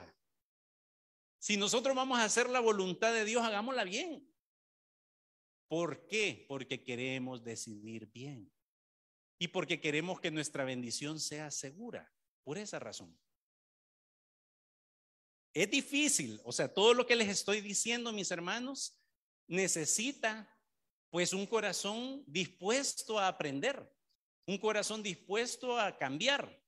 Si nosotros vamos a hacer la voluntad de Dios, hagámosla bien. ¿Por qué? Porque queremos decidir bien. Y porque queremos que nuestra bendición sea segura. Por esa razón. Es difícil, o sea, todo lo que les estoy diciendo, mis hermanos, necesita pues un corazón dispuesto a aprender, un corazón dispuesto a cambiar,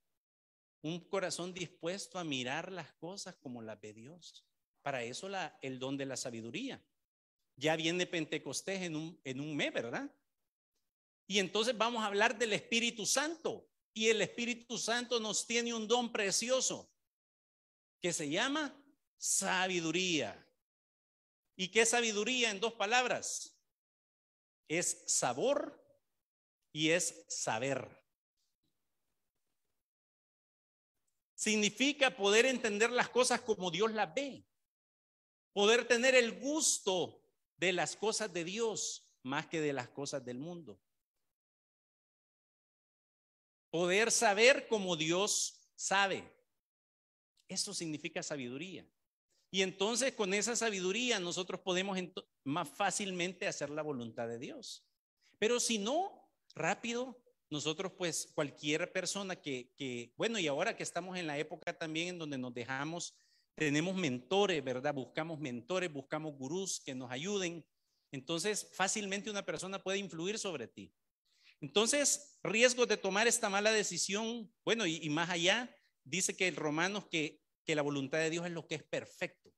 un corazón dispuesto a mirar las cosas como las ve Dios. Para eso la, el don de la sabiduría. Ya viene Pentecostés en un, en un mes, ¿verdad? Y entonces vamos a hablar del Espíritu Santo. Y el Espíritu Santo nos tiene un don precioso que se llama sabiduría. ¿Y qué sabiduría en dos palabras? Es sabor y es saber. Significa poder entender las cosas como Dios las ve. Poder tener el gusto de las cosas de Dios más que de las cosas del mundo poder saber como Dios sabe. Eso significa sabiduría. Y entonces con esa sabiduría nosotros podemos más fácilmente hacer la voluntad de Dios. Pero si no, rápido, nosotros pues cualquier persona que, que, bueno, y ahora que estamos en la época también en donde nos dejamos, tenemos mentores, ¿verdad? Buscamos mentores, buscamos gurús que nos ayuden. Entonces fácilmente una persona puede influir sobre ti. Entonces, riesgo de tomar esta mala decisión, bueno, y, más allá, dice que el Romanos que, que la voluntad de Dios es lo que es perfecto.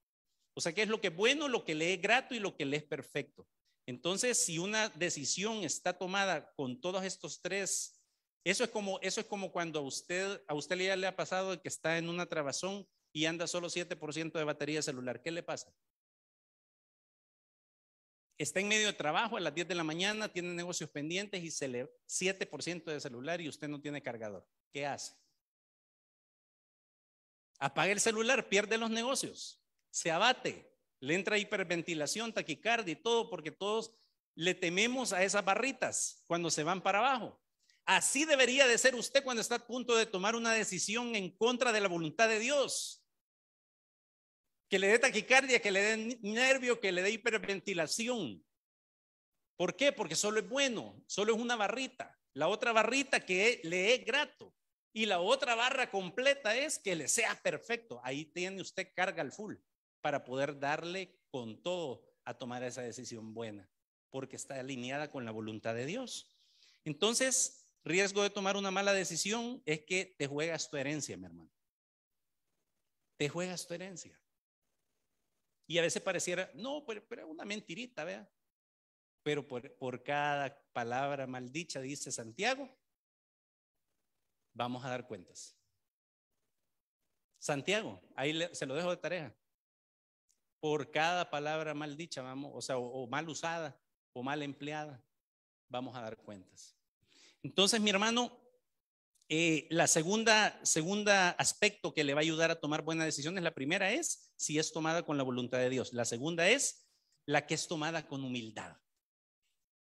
O sea, que es lo que es bueno, lo que le es grato y lo que le es perfecto. Entonces, si una decisión está tomada con todos estos tres, eso es como, eso es como cuando a usted, a usted ya le ha pasado que está en una trabazón y anda solo 7% de batería celular. ¿Qué le pasa? Está en medio de trabajo a las 10 de la mañana, tiene negocios pendientes y se le 7% de celular y usted no tiene cargador. ¿Qué hace? Apaga el celular, pierde los negocios, se abate, le entra hiperventilación, taquicardia y todo porque todos le tememos a esas barritas cuando se van para abajo. Así debería de ser usted cuando está a punto de tomar una decisión en contra de la voluntad de Dios que le dé taquicardia, que le dé nervio, que le dé hiperventilación. ¿Por qué? Porque solo es bueno, solo es una barrita. la otra barrita que le es grato. Y la otra barra completa es que le sea perfecto. Ahí tiene usted carga al full para poder darle con todo a tomar esa decisión buena, porque está alineada con la voluntad de Dios. Entonces, riesgo de tomar una mala decisión es que te juegas tu herencia, mi hermano. Te juegas tu herencia. Y a veces pareciera, no, pero, es una mentirita, vea. Pero por, cada palabra maldicha, dice Santiago, vamos a dar cuentas. Santiago, ahí se lo dejo de tarea. Por cada palabra maldicha, vamos, o sea, o mal usada o mal empleada, vamos a dar cuentas. Entonces, mi hermano, eh, la segunda, segunda aspecto que le va a ayudar a tomar buenas decisiones, la primera es si es tomada con la voluntad de Dios. La segunda es la que es tomada con humildad.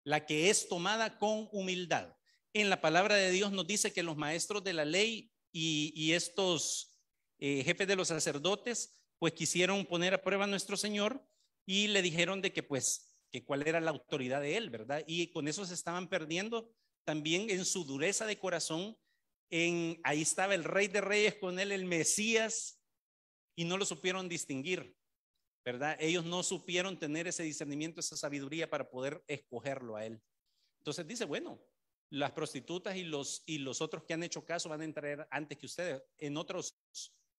La que es tomada con humildad. En la palabra de Dios nos dice que los maestros de la ley y, estos eh, jefes de los sacerdotes, pues quisieron poner a prueba a nuestro Señor y le dijeron de que pues, que cuál era la autoridad de él, ¿verdad? Y con eso se estaban perdiendo también en su dureza de corazón ahí estaba el rey de reyes con él, el Mesías, y no lo supieron distinguir, ¿verdad? Ellos no supieron tener ese discernimiento, esa sabiduría para poder escogerlo a él. Entonces dice, bueno, las prostitutas y los, y los otros que han hecho caso van a entrar antes que ustedes. En, otros,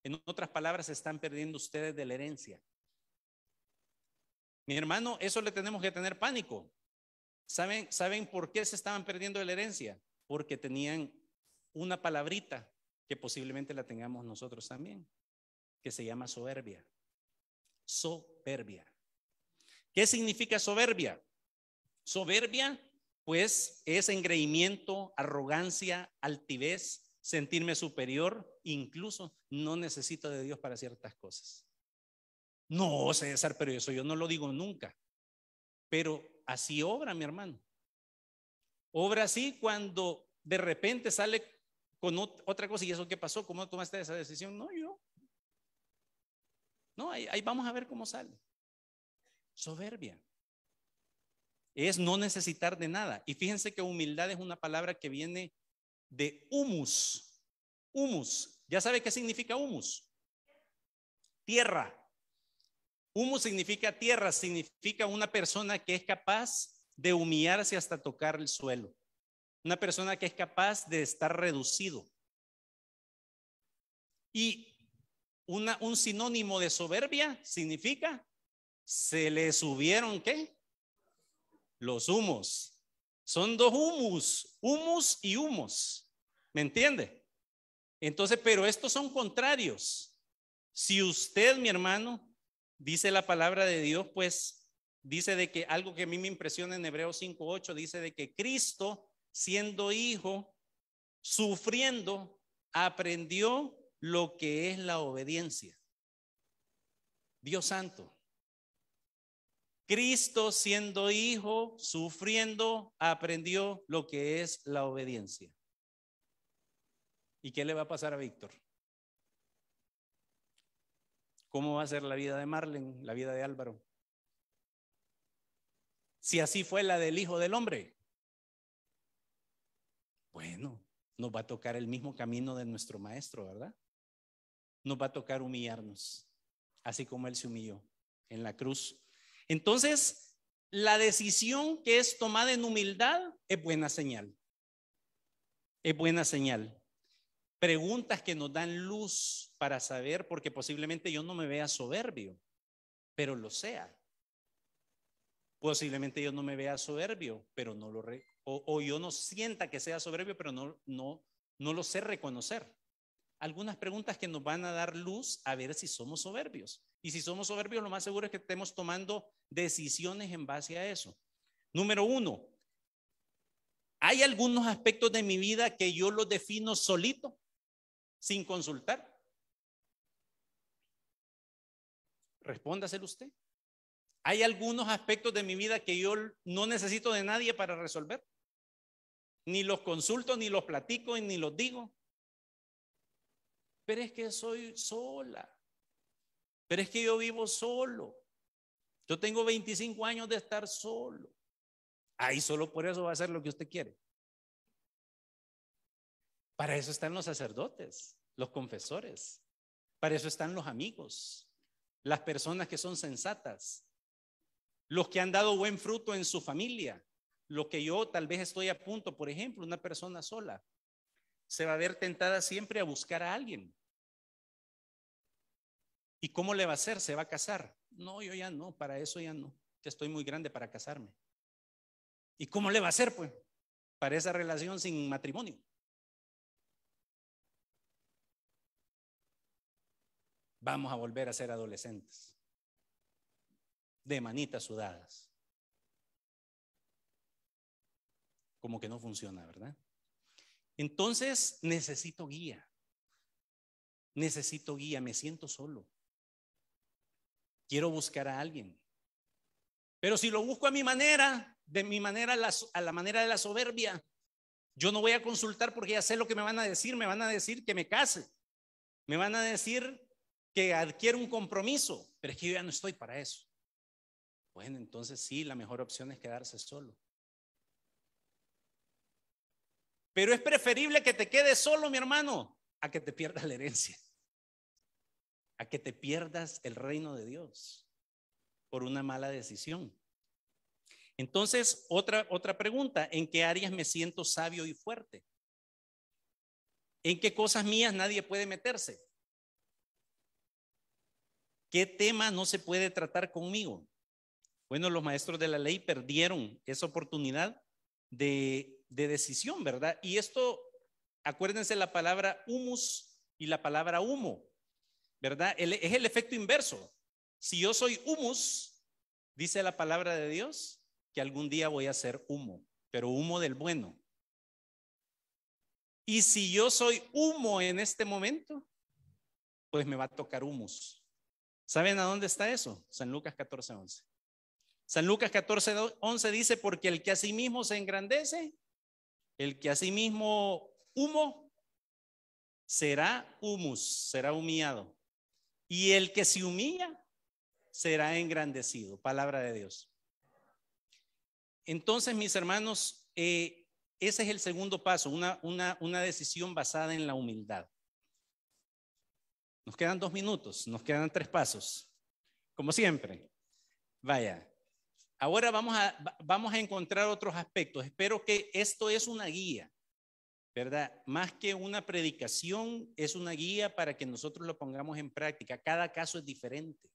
en otras palabras, se están perdiendo ustedes de la herencia. Mi hermano, eso le tenemos que tener pánico. ¿Saben, ¿Saben por qué se estaban perdiendo de la herencia? Porque tenían una palabrita que posiblemente la tengamos nosotros también, que se llama soberbia. Soberbia. ¿Qué significa soberbia? Soberbia, pues, es engreimiento, arrogancia, altivez, sentirme superior, incluso no necesito de Dios para ciertas cosas. No, César, pero eso yo no lo digo nunca. Pero así obra, mi hermano. Obra así cuando de repente sale con otra cosa. ¿Y eso qué pasó? ¿Cómo tomaste esa decisión? No, yo. No, ahí, vamos a ver cómo sale. Soberbia. Es no necesitar de nada. Y fíjense que humildad es una palabra que viene de humus. Humus. ¿Ya sabe qué significa humus? Tierra. Humus significa tierra, significa una persona que es capaz de humillarse hasta tocar el suelo. Una persona que es capaz de estar reducido. Y una, un sinónimo de soberbia significa, se le subieron qué? Los humos. Son dos humus, humus y humos. ¿Me entiende? Entonces, pero estos son contrarios. Si usted, mi hermano, dice la palabra de Dios, pues dice de que algo que a mí me impresiona en Hebreos 5.8, dice de que Cristo siendo hijo, sufriendo, aprendió lo que es la obediencia. Dios santo. Cristo siendo hijo, sufriendo, aprendió lo que es la obediencia. ¿Y qué le va a pasar a Víctor? ¿Cómo va a ser la vida de Marlen, la vida de Álvaro? Si así fue la del Hijo del Hombre. Bueno, nos va a tocar el mismo camino de nuestro maestro, ¿verdad? Nos va a tocar humillarnos, así como Él se humilló en la cruz. Entonces, la decisión que es tomada en humildad es buena señal. Es buena señal. Preguntas que nos dan luz para saber, porque posiblemente yo no me vea soberbio, pero lo sea. Posiblemente yo no me vea soberbio, pero no lo, re, o, yo no sienta que sea soberbio, pero no, no, no lo sé reconocer. Algunas preguntas que nos van a dar luz a ver si somos soberbios. Y si somos soberbios, lo más seguro es que estemos tomando decisiones en base a eso. Número uno, ¿hay algunos aspectos de mi vida que yo los defino solito, sin consultar? Respóndaselo usted. ¿Hay algunos aspectos de mi vida que yo no necesito de nadie para resolver? Ni los consulto, ni los platico, ni los digo. Pero es que soy sola. Pero es que yo vivo solo. Yo tengo 25 años de estar solo. Ahí solo por eso va a hacer lo que usted quiere. Para eso están los sacerdotes, los confesores. Para eso están los amigos, las personas que son sensatas, los que han dado buen fruto en su familia. Lo que yo tal vez estoy a punto, por ejemplo, una persona sola, se va a ver tentada siempre a buscar a alguien. ¿Y cómo le va a hacer? ¿Se va a casar? No, yo ya no, para eso ya no. Ya estoy muy grande para casarme. ¿Y cómo le va a hacer, pues? Para esa relación sin matrimonio. Vamos a volver a ser adolescentes. De manitas sudadas. Como que no funciona, ¿verdad? Entonces necesito guía. Necesito guía, me siento solo. Quiero buscar a alguien. Pero si lo busco a mi manera, de mi manera, a la manera de la soberbia, yo no voy a consultar porque ya sé lo que me van a decir. Me van a decir que me case. Me van a decir que adquiera un compromiso. Pero es que yo ya no estoy para eso. Bueno, entonces sí, la mejor opción es quedarse solo. Pero es preferible que te quedes solo, mi hermano, a que te pierdas la herencia a que te pierdas el reino de Dios por una mala decisión. Entonces, otra, otra pregunta, ¿en qué áreas me siento sabio y fuerte? ¿En qué cosas mías nadie puede meterse? ¿Qué tema no se puede tratar conmigo? Bueno, los maestros de la ley perdieron esa oportunidad de, de decisión, ¿verdad? Y esto, acuérdense la palabra humus y la palabra humo. ¿verdad? es el efecto inverso. Si yo soy humus, dice la palabra de Dios, que algún día voy a ser humo, pero humo del bueno. Y si yo soy humo en este momento, pues me va a tocar humus. ¿Saben a dónde está eso? San Lucas 14, 11. San Lucas 14, 11 dice, porque el que a sí mismo se engrandece, el que a sí mismo humo, será humus, será humillado. Y el que se humilla será engrandecido. Palabra de Dios. Entonces, mis hermanos, eh, ese es el segundo paso, una, una, una decisión basada en la humildad. Nos quedan dos minutos, nos quedan tres pasos, como siempre. Vaya, ahora vamos a, vamos a encontrar otros aspectos. Espero que esto es una guía. ¿verdad? Más que una predicación, es una guía para que nosotros lo pongamos en práctica. Cada caso es diferente.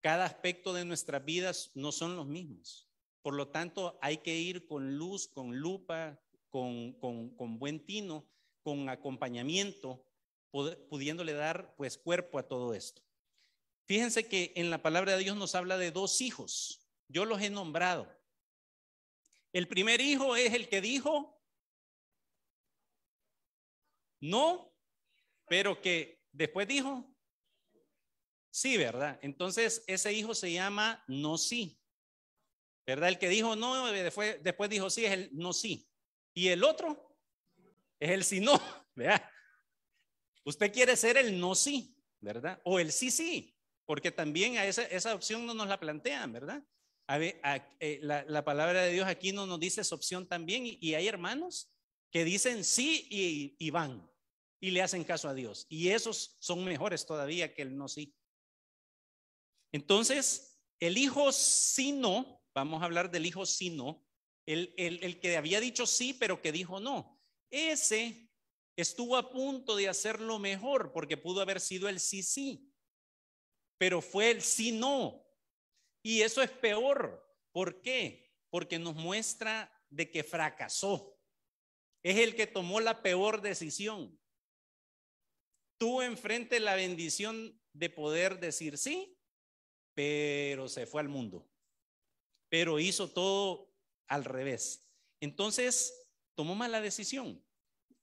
Cada aspecto de nuestras vidas no son los mismos. Por lo tanto, hay que ir con luz, con lupa, con, con, buen tino, con acompañamiento, pudiéndole dar pues cuerpo a todo esto. Fíjense que en la palabra de Dios nos habla de dos hijos. Yo los he nombrado. El primer hijo es el que dijo, no, pero que después dijo, sí, ¿verdad? Entonces ese hijo se llama no sí. ¿Verdad? El que dijo no, después, después dijo sí, es el no sí. Y el otro es el sí no, ¿verdad? Usted quiere ser el no sí, ¿verdad? O el sí sí, porque también a esa, esa opción no nos la plantean, ¿verdad? A ver, eh, la, palabra de Dios aquí no nos dice esa opción también y, hay hermanos que dicen sí y, y van y le hacen caso a Dios. Y esos son mejores todavía que el no sí. Entonces, el hijo sí no, vamos a hablar del hijo sí no, el, el que había dicho sí, pero que dijo no. Ese estuvo a punto de hacerlo mejor porque pudo haber sido el sí sí, pero fue el sí no. Y eso es peor. ¿Por qué? Porque nos muestra de que fracasó. Es el que tomó la peor decisión tuvo enfrente la bendición de poder decir sí, pero se fue al mundo. Pero hizo todo al revés. Entonces, tomó mala decisión.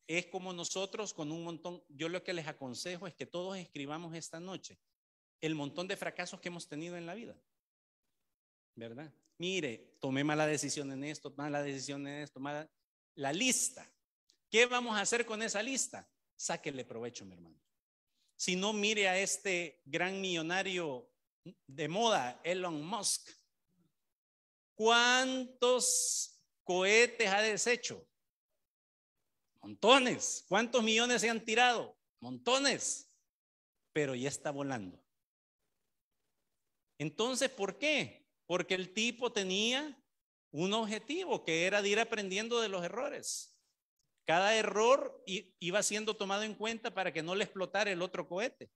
Es como nosotros con un montón, yo lo que les aconsejo es que todos escribamos esta noche el montón de fracasos que hemos tenido en la vida. ¿Verdad? Mire, tomé mala decisión en esto, mala decisión en esto, mala... La lista. ¿Qué vamos a hacer con esa lista? Sáquele provecho, mi hermano. Si no, mire a este gran millonario de moda, Elon Musk. ¿Cuántos cohetes ha deshecho? Montones. ¿Cuántos millones se han tirado? Montones. Pero ya está volando. Entonces, ¿por qué? Porque el tipo tenía un objetivo que era de ir aprendiendo de los errores. Cada error iba siendo tomado en cuenta para que no le explotara el otro cohete.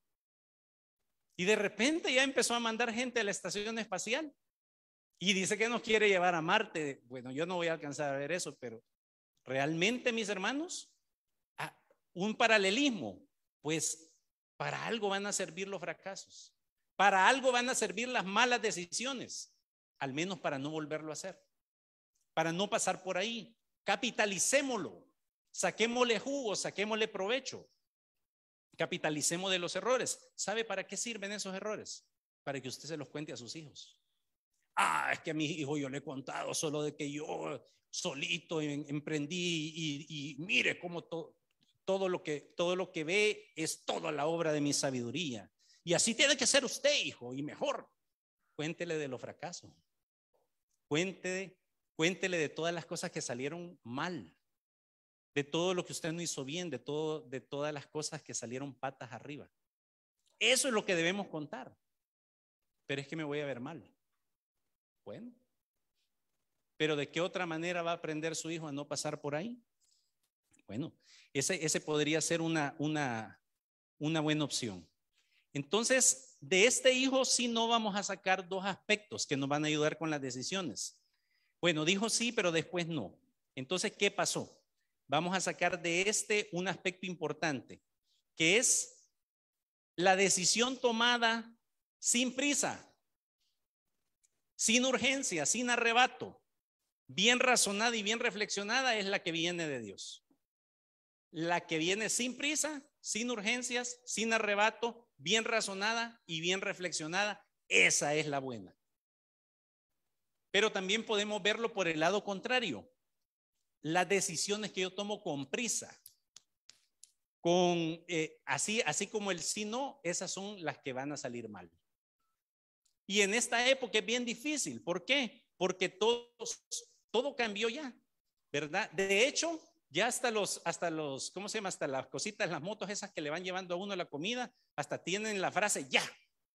Y de repente ya empezó a mandar gente a la estación espacial. Y dice que nos quiere llevar a Marte. Bueno, yo no voy a alcanzar a ver eso, pero realmente, mis hermanos, un paralelismo, pues para algo van a servir los fracasos. Para algo van a servir las malas decisiones, al menos para no volverlo a hacer, para no pasar por ahí. Capitalicémoslo, saquémosle jugo, saquémosle provecho capitalicemos de los errores. ¿Sabe para qué sirven esos errores? Para que usted se los cuente a sus hijos. Ah, es que a mi hijo yo le he contado solo de que yo solito emprendí y, mire cómo todo, lo que, todo lo que ve es toda la obra de mi sabiduría. Y así tiene que ser usted, hijo, y mejor. Cuéntele de los fracasos. Cuéntele, cuéntele de todas las cosas que salieron mal de todo lo que usted no hizo bien, de, todas las cosas que salieron patas arriba. Eso es lo que debemos contar. Pero es que me voy a ver mal. Bueno. Pero ¿de qué otra manera va a aprender su hijo a no pasar por ahí? Bueno, ese, podría ser una, una buena opción. Entonces, de este hijo sí no vamos a sacar dos aspectos que nos van a ayudar con las decisiones. Bueno, dijo sí, pero después no. Entonces, ¿qué pasó? vamos a sacar de este un aspecto importante, que es la decisión tomada sin prisa, sin urgencia, sin arrebato, bien razonada y bien reflexionada es la que viene de Dios. La que viene sin prisa, sin urgencias, sin arrebato, bien razonada y bien reflexionada, esa es la buena. Pero también podemos verlo por el lado contrario las decisiones que yo tomo con prisa. Con eh, así, así como el sí no, esas son las que van a salir mal. Y en esta época es bien difícil. ¿Por qué? Porque todo, todo cambió ya, ¿verdad? De hecho, ya hasta los, hasta los, ¿cómo se llama? Hasta las cositas, las motos esas que le van llevando a uno la comida, hasta tienen la frase ya,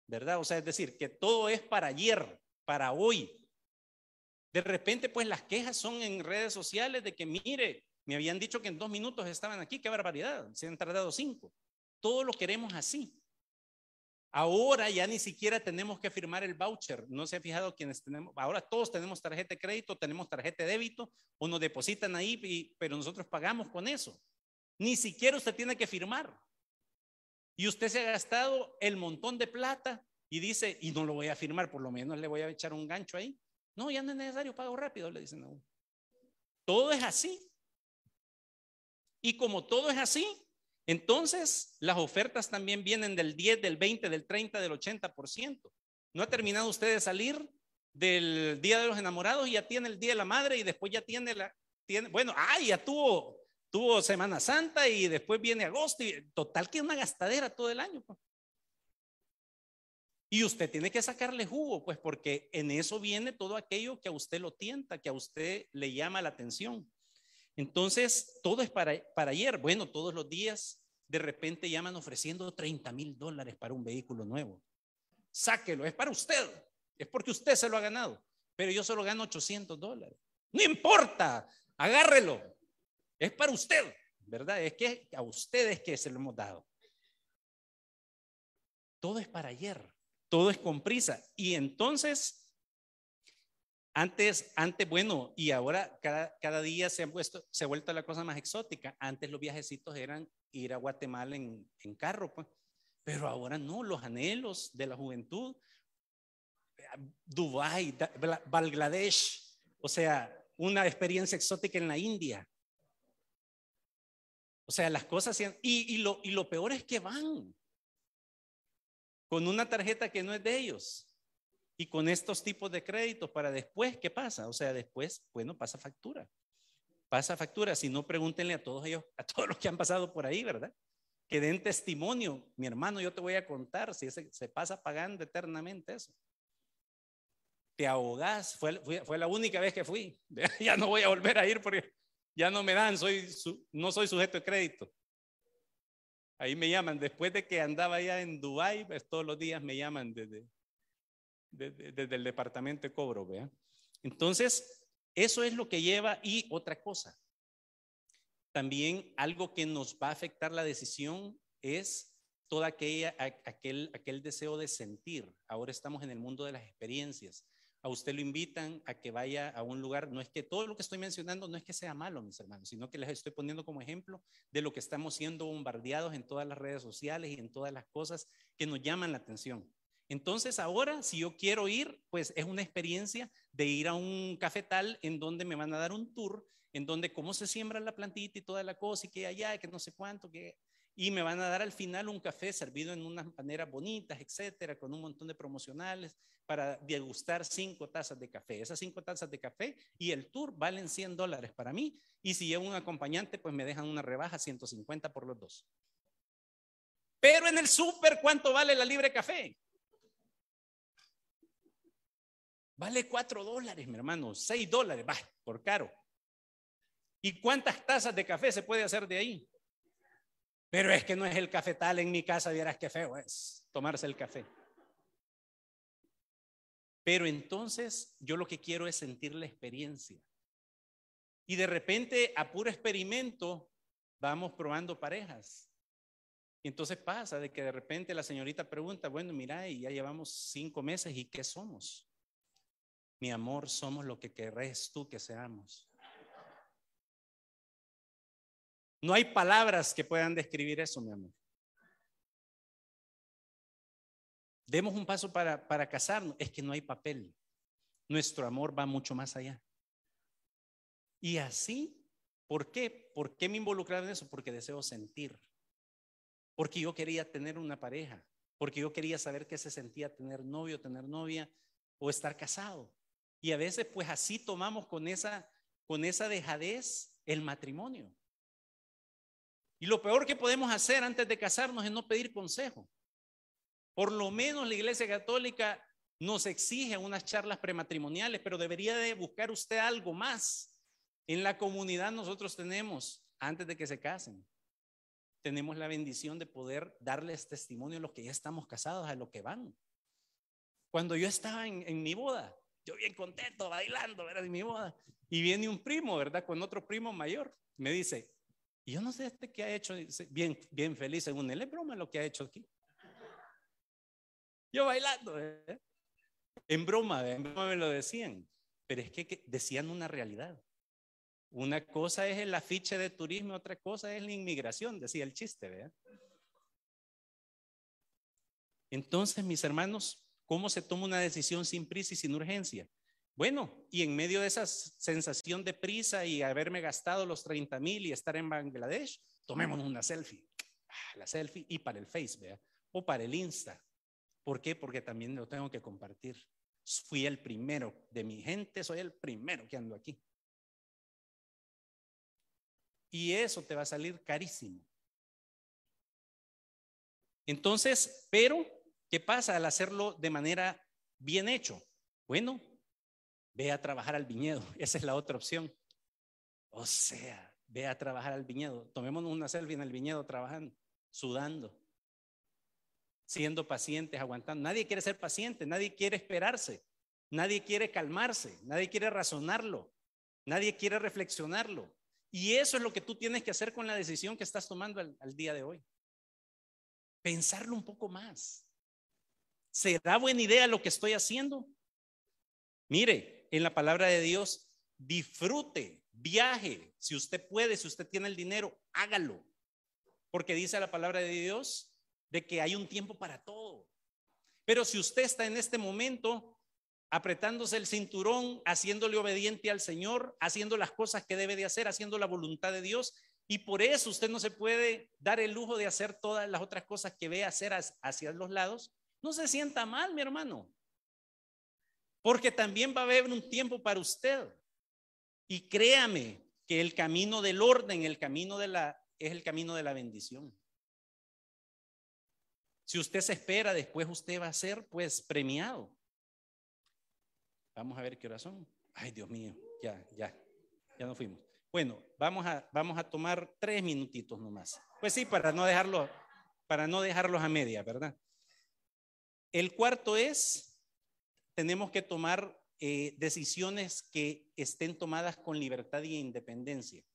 ¿verdad? O sea, es decir, que todo es para ayer, para hoy, de repente, pues las quejas son en redes sociales de que, mire, me habían dicho que en dos minutos estaban aquí, qué barbaridad, se han tardado cinco. Todo lo queremos así. Ahora ya ni siquiera tenemos que firmar el voucher. No se ha fijado quienes tenemos. Ahora todos tenemos tarjeta de crédito, tenemos tarjeta de débito, o nos depositan ahí, pero nosotros pagamos con eso. Ni siquiera usted tiene que firmar. Y usted se ha gastado el montón de plata y dice, y no lo voy a firmar, por lo menos le voy a echar un gancho ahí. No, ya no es necesario pago rápido, le dicen a uno. Todo es así. Y como todo es así, entonces las ofertas también vienen del 10, del 20, del 30, del 80%. ¿No ha terminado usted de salir del Día de los Enamorados y ya tiene el Día de la Madre y después ya tiene la, tiene, bueno, ah, ya tuvo, tuvo Semana Santa y después viene agosto y total que es una gastadera todo el año. Pues. Y usted tiene que sacarle jugo, pues porque en eso viene todo aquello que a usted lo tienta, que a usted le llama la atención. Entonces, todo es para, para ayer. Bueno, todos los días de repente llaman ofreciendo 30 mil dólares para un vehículo nuevo. Sáquelo, es para usted. Es porque usted se lo ha ganado. Pero yo solo gano 800 dólares. No importa, agárrelo. Es para usted, ¿verdad? Es que a ustedes que se lo hemos dado. Todo es para ayer todo es con prisa. Y entonces, antes, antes, bueno, y ahora cada, día se ha, puesto, se ha vuelto la cosa más exótica. Antes los viajecitos eran ir a Guatemala en, carro, pues. Pero ahora no, los anhelos de la juventud. Dubai, Bangladesh, o sea, una experiencia exótica en la India. O sea, las cosas, y, y, y lo peor es que van con una tarjeta que no es de ellos y con estos tipos de créditos para después, ¿qué pasa? O sea, después, bueno, pasa factura. Pasa factura, si no pregúntenle a todos ellos, a todos los que han pasado por ahí, ¿verdad? Que den testimonio. Mi hermano, yo te voy a contar si se pasa pagando eternamente eso. Te ahogás, fue, fue, fue, la única vez que fui. Ya no voy a volver a ir porque Ya no me dan, soy no soy sujeto de crédito. Ahí me llaman, después de que andaba ya en Dubái, pues todos los días me llaman desde, desde, el departamento de cobro, ¿vea? Entonces, eso es lo que lleva y otra cosa. También algo que nos va a afectar la decisión es toda aquella, aquel, aquel deseo de sentir. Ahora estamos en el mundo de las experiencias. A usted lo invitan a que vaya a un lugar. No es que todo lo que estoy mencionando no es que sea malo, mis hermanos, sino que les estoy poniendo como ejemplo de lo que estamos siendo bombardeados en todas las redes sociales y en todas las cosas que nos llaman la atención. Entonces ahora, si yo quiero ir, pues es una experiencia de ir a un cafetal en donde me van a dar un tour, en donde cómo se siembra la plantita y toda la cosa y que allá, que no sé cuánto, que y me van a dar al final un café servido en unas maneras bonitas, etcétera, con un montón de promocionales para degustar cinco tazas de café. Esas cinco tazas de café y el tour valen 100 dólares para mí. Y si llevo un acompañante, pues me dejan una rebaja 150 por los dos. Pero en el súper, ¿cuánto vale la libre café? Vale 4 dólares, mi hermano, 6 dólares, va, por caro. ¿Y cuántas tazas de café se puede hacer de ahí? Pero es que no es el cafetal en mi casa, vieras qué feo es tomarse el café. Pero entonces yo lo que quiero es sentir la experiencia. Y de repente, a puro experimento, vamos probando parejas. Y entonces pasa de que de repente la señorita pregunta, bueno, mira, y ya llevamos cinco meses, ¿y qué somos? Mi amor, somos lo que querés tú que seamos. No hay palabras que puedan describir eso, mi amor. Demos un paso para, para casarnos. Es que no hay papel. Nuestro amor va mucho más allá. Y así, ¿por qué? ¿Por qué me involucraron en eso? Porque deseo sentir. Porque yo quería tener una pareja. Porque yo quería saber qué se sentía tener novio, tener novia o estar casado. Y a veces, pues así tomamos con esa, con esa dejadez el matrimonio. Y lo peor que podemos hacer antes de casarnos es no pedir consejo. Por lo menos la Iglesia Católica nos exige unas charlas prematrimoniales, pero debería de buscar usted algo más. En la comunidad nosotros tenemos, antes de que se casen, tenemos la bendición de poder darles testimonio a los que ya estamos casados, a lo que van. Cuando yo estaba en, mi boda, yo bien contento, bailando, ¿verdad? En mi boda. Y viene un primo, ¿verdad? Con otro primo mayor. Me dice, y yo no sé este qué ha hecho, bien, bien feliz según él, es broma lo que ha hecho aquí. Yo bailando, ¿eh? en broma, en broma me lo decían, pero es que, decían una realidad. Una cosa es el afiche de turismo, otra cosa es la inmigración, decía el chiste, ¿verdad? Entonces, mis hermanos, ¿cómo se toma una decisión sin prisa y sin urgencia? Bueno, y en medio de esa sensación de prisa y haberme gastado los 30 mil y estar en Bangladesh, tomémonos una selfie. Ah, la selfie y para el Face, ¿vea? O para el Insta. ¿Por qué? Porque también lo tengo que compartir. Fui el primero de mi gente, soy el primero que ando aquí. Y eso te va a salir carísimo. Entonces, pero, ¿qué pasa al hacerlo de manera bien hecho? Bueno, ve a trabajar al viñedo. Esa es la otra opción. O sea, ve a trabajar al viñedo. Tomémonos una selfie en el viñedo trabajando, sudando, siendo pacientes, aguantando. Nadie quiere ser paciente, nadie quiere esperarse, nadie quiere calmarse, nadie quiere razonarlo, nadie quiere reflexionarlo. Y eso es lo que tú tienes que hacer con la decisión que estás tomando al, al día de hoy. Pensarlo un poco más. ¿Será buena idea lo que estoy haciendo? Mire, en la palabra de Dios, disfrute, viaje. Si usted puede, si usted tiene el dinero, hágalo. Porque dice la palabra de Dios de que hay un tiempo para todo. Pero si usted está en este momento apretándose el cinturón, haciéndole obediente al Señor, haciendo las cosas que debe de hacer, haciendo la voluntad de Dios, y por eso usted no se puede dar el lujo de hacer todas las otras cosas que ve hacer hacia los lados, no se sienta mal, mi hermano. Porque también va a haber un tiempo para usted. Y créame que el camino del orden, el camino de la, es el camino de la bendición. Si usted se espera, después usted va a ser pues premiado. Vamos a ver qué son. Ay, Dios mío, ya, ya, ya nos fuimos. Bueno, vamos a, vamos a tomar tres minutitos nomás. Pues sí, para no dejarlo, para no dejarlos a media, ¿verdad? El cuarto es, tenemos que tomar eh, decisiones que estén tomadas con libertad e independencia.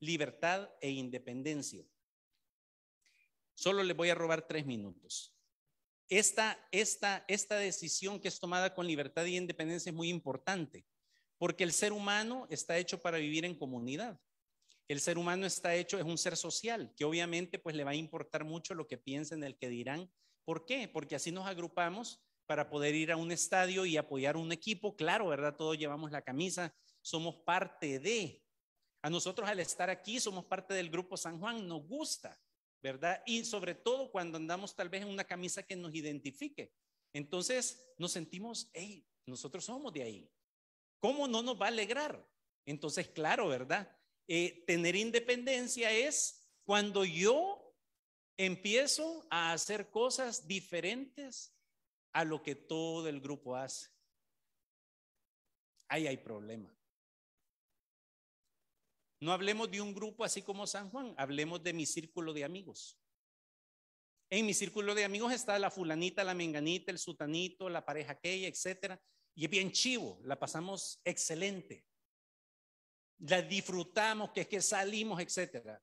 Libertad e independencia. Solo les voy a robar tres minutos. Esta, esta, esta decisión que es tomada con libertad e independencia es muy importante, porque el ser humano está hecho para vivir en comunidad. El ser humano está hecho, es un ser social, que obviamente pues le va a importar mucho lo que piensen, el que dirán. ¿Por qué? Porque así nos agrupamos para poder ir a un estadio y apoyar un equipo. Claro, ¿verdad? Todos llevamos la camisa, somos parte de. A nosotros al estar aquí somos parte del grupo San Juan, nos gusta. ¿verdad? Y sobre todo cuando andamos tal vez en una camisa que nos identifique. Entonces nos sentimos, hey, nosotros somos de ahí. ¿Cómo no nos va a alegrar? Entonces, claro, ¿verdad? Eh, tener independencia es cuando yo empiezo a hacer cosas diferentes a lo que todo el grupo hace. Ahí hay problema. No hablemos de un grupo así como San Juan, hablemos de mi círculo de amigos. En mi círculo de amigos está la fulanita, la menganita, el sutanito, la pareja aquella, etcétera. Y es bien chivo, la pasamos excelente. La disfrutamos, que es que salimos, etcétera.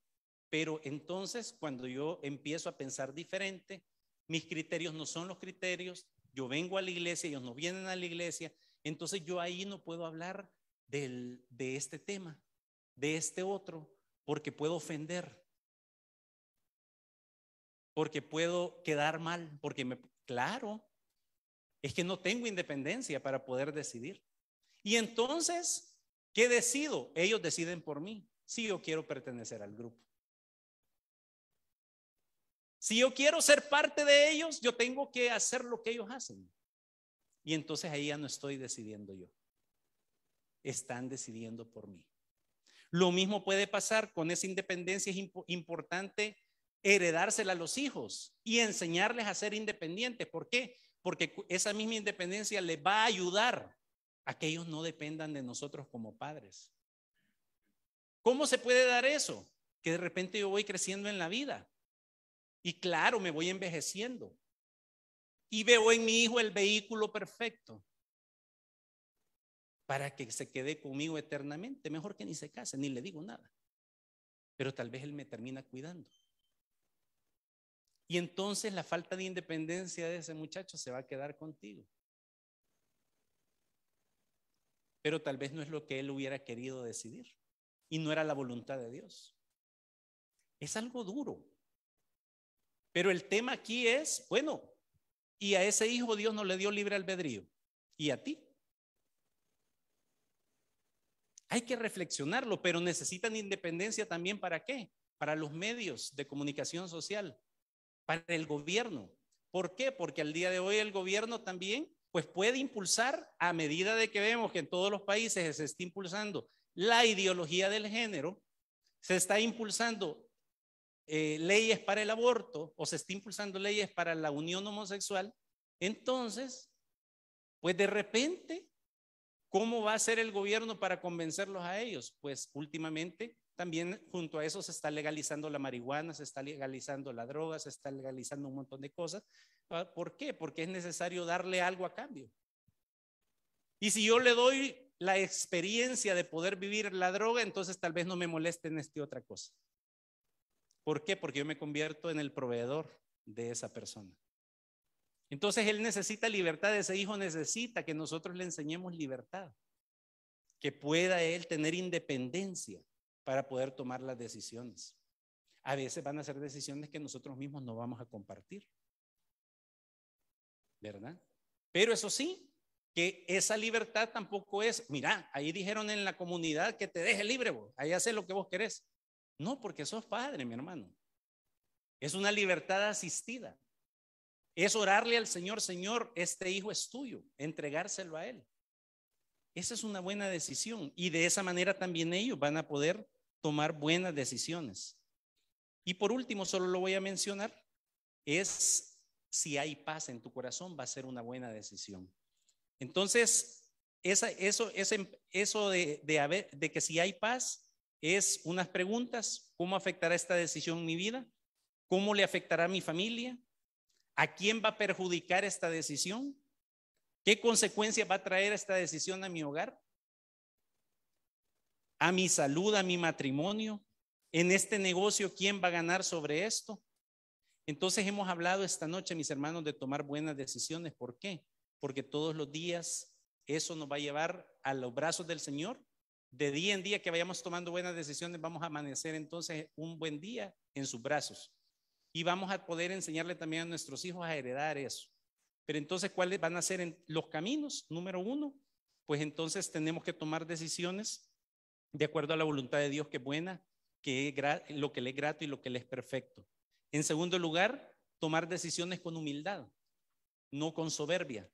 Pero entonces, cuando yo empiezo a pensar diferente, mis criterios no son los criterios, yo vengo a la iglesia, ellos no vienen a la iglesia, entonces yo ahí no puedo hablar de este tema de este otro porque puedo ofender, porque puedo quedar mal, porque me, claro, es que no tengo independencia para poder decidir. Y entonces, ¿qué decido? Ellos deciden por mí, si yo quiero pertenecer al grupo. Si yo quiero ser parte de ellos, yo tengo que hacer lo que ellos hacen. Y entonces ahí ya no estoy decidiendo yo. Están decidiendo por mí. Lo mismo puede pasar con esa independencia. Es importante heredársela a los hijos y enseñarles a ser independientes. ¿Por qué? Porque esa misma independencia les va a ayudar a que ellos no dependan de nosotros como padres. ¿Cómo se puede dar eso? Que de repente yo voy creciendo en la vida. Y claro, me voy envejeciendo. Y veo en mi hijo el vehículo perfecto para que se quede conmigo eternamente. Mejor que ni se case, ni le digo nada. Pero tal vez él me termina cuidando. Y entonces la falta de independencia de ese muchacho se va a quedar contigo. Pero tal vez no es lo que él hubiera querido decidir. Y no era la voluntad de Dios. Es algo duro. Pero el tema aquí es, bueno, y a ese hijo Dios no le dio libre albedrío. ¿Y a ti? Hay que reflexionarlo, pero necesitan independencia también para qué? Para los medios de comunicación social, para el gobierno. ¿Por qué? Porque al día de hoy el gobierno también pues puede impulsar a medida de que vemos que en todos los países se está impulsando la ideología del género, se está impulsando eh, leyes para el aborto o se está impulsando leyes para la unión homosexual, entonces, pues de repente ¿Cómo va a ser el gobierno para convencerlos a ellos? Pues últimamente también junto a eso se está legalizando la marihuana, se está legalizando la droga, se está legalizando un montón de cosas. Ah, ¿Por qué? Porque es necesario darle algo a cambio. Y si yo le doy la experiencia de poder vivir la droga, entonces tal vez no me moleste en esta otra cosa. ¿Por qué? Porque yo me convierto en el proveedor de esa persona. Entonces él necesita libertad, ese hijo necesita que nosotros le enseñemos libertad, que pueda él tener independencia para poder tomar las decisiones. A veces van a ser decisiones que nosotros mismos no vamos a compartir. ¿Verdad? Pero eso sí, que esa libertad tampoco es, mira, ahí dijeron en la comunidad que te deje libre ahí haces lo que vos querés. No, porque sos padre, mi hermano. Es una libertad asistida. Es orarle al Señor, Señor, este hijo es tuyo, entregárselo a Él. Esa es una buena decisión y de esa manera también ellos van a poder tomar buenas decisiones. Y por último, solo lo voy a mencionar, es si hay paz en tu corazón, va a ser una buena decisión. Entonces, eso, de, de, de que si hay paz es unas preguntas. ¿Cómo afectará esta decisión mi vida? ¿Cómo le afectará a mi familia? ¿A quién va a perjudicar esta decisión? ¿Qué consecuencias va a traer esta decisión a mi hogar? ¿A mi salud, a mi matrimonio? ¿En este negocio quién va a ganar sobre esto? Entonces hemos hablado esta noche, mis hermanos, de tomar buenas decisiones. ¿Por qué? Porque todos los días eso nos va a llevar a los brazos del Señor de día en día que vayamos tomando buenas decisiones, vamos a amanecer entonces un buen día en sus brazos. Y vamos a poder enseñarle también a nuestros hijos a heredar eso. Pero entonces, ¿cuáles van a ser los caminos? Número uno, pues entonces tenemos que tomar decisiones de acuerdo a la voluntad de Dios que es buena, que es lo que le es grato y lo que le es perfecto. En segundo lugar, tomar decisiones con humildad, no con soberbia.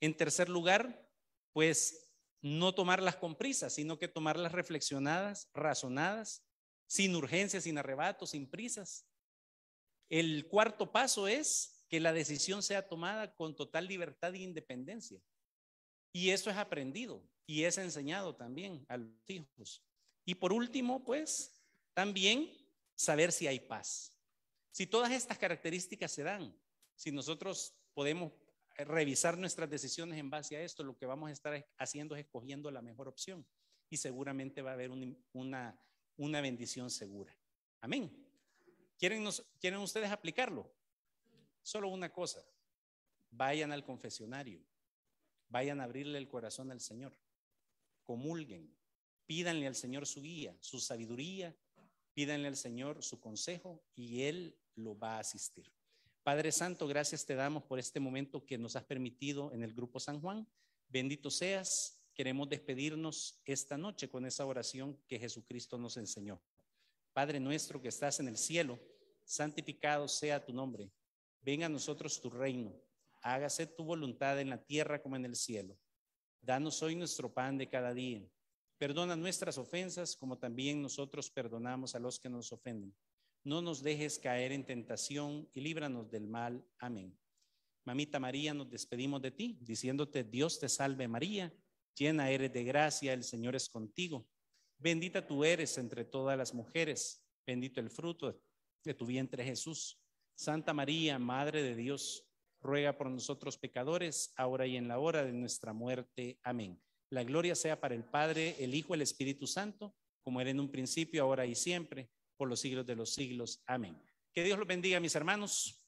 En tercer lugar, pues no tomarlas con prisa, sino que tomarlas reflexionadas, razonadas, sin urgencias, sin arrebatos, sin prisas. El cuarto paso es que la decisión sea tomada con total libertad e independencia. Y eso es aprendido y es enseñado también a los hijos. Y por último, pues, también saber si hay paz. Si todas estas características se dan, si nosotros podemos revisar nuestras decisiones en base a esto, lo que vamos a estar haciendo es escogiendo la mejor opción y seguramente va a haber una, una bendición segura. Amén. ¿Quieren, ¿Quieren ustedes aplicarlo? Solo una cosa, vayan al confesionario, vayan a abrirle el corazón al Señor, comulguen, pídanle al Señor su guía, su sabiduría, pídanle al Señor su consejo y Él lo va a asistir. Padre Santo, gracias te damos por este momento que nos has permitido en el Grupo San Juan. Bendito seas. Queremos despedirnos esta noche con esa oración que Jesucristo nos enseñó. Padre nuestro que estás en el cielo, santificado sea tu nombre. Venga a nosotros tu reino. Hágase tu voluntad en la tierra como en el cielo. Danos hoy nuestro pan de cada día. Perdona nuestras ofensas como también nosotros perdonamos a los que nos ofenden no nos dejes caer en tentación y líbranos del mal. Amén. Mamita María, nos despedimos de ti, diciéndote, Dios te salve María, llena eres de gracia, el Señor es contigo. Bendita tú eres entre todas las mujeres, bendito el fruto de tu vientre Jesús. Santa María, Madre de Dios, ruega por nosotros pecadores, ahora y en la hora de nuestra muerte. Amén. La gloria sea para el Padre, el Hijo, el Espíritu Santo, como era en un principio, ahora y siempre por los siglos de los siglos. Amén. Que Dios los bendiga, mis hermanos.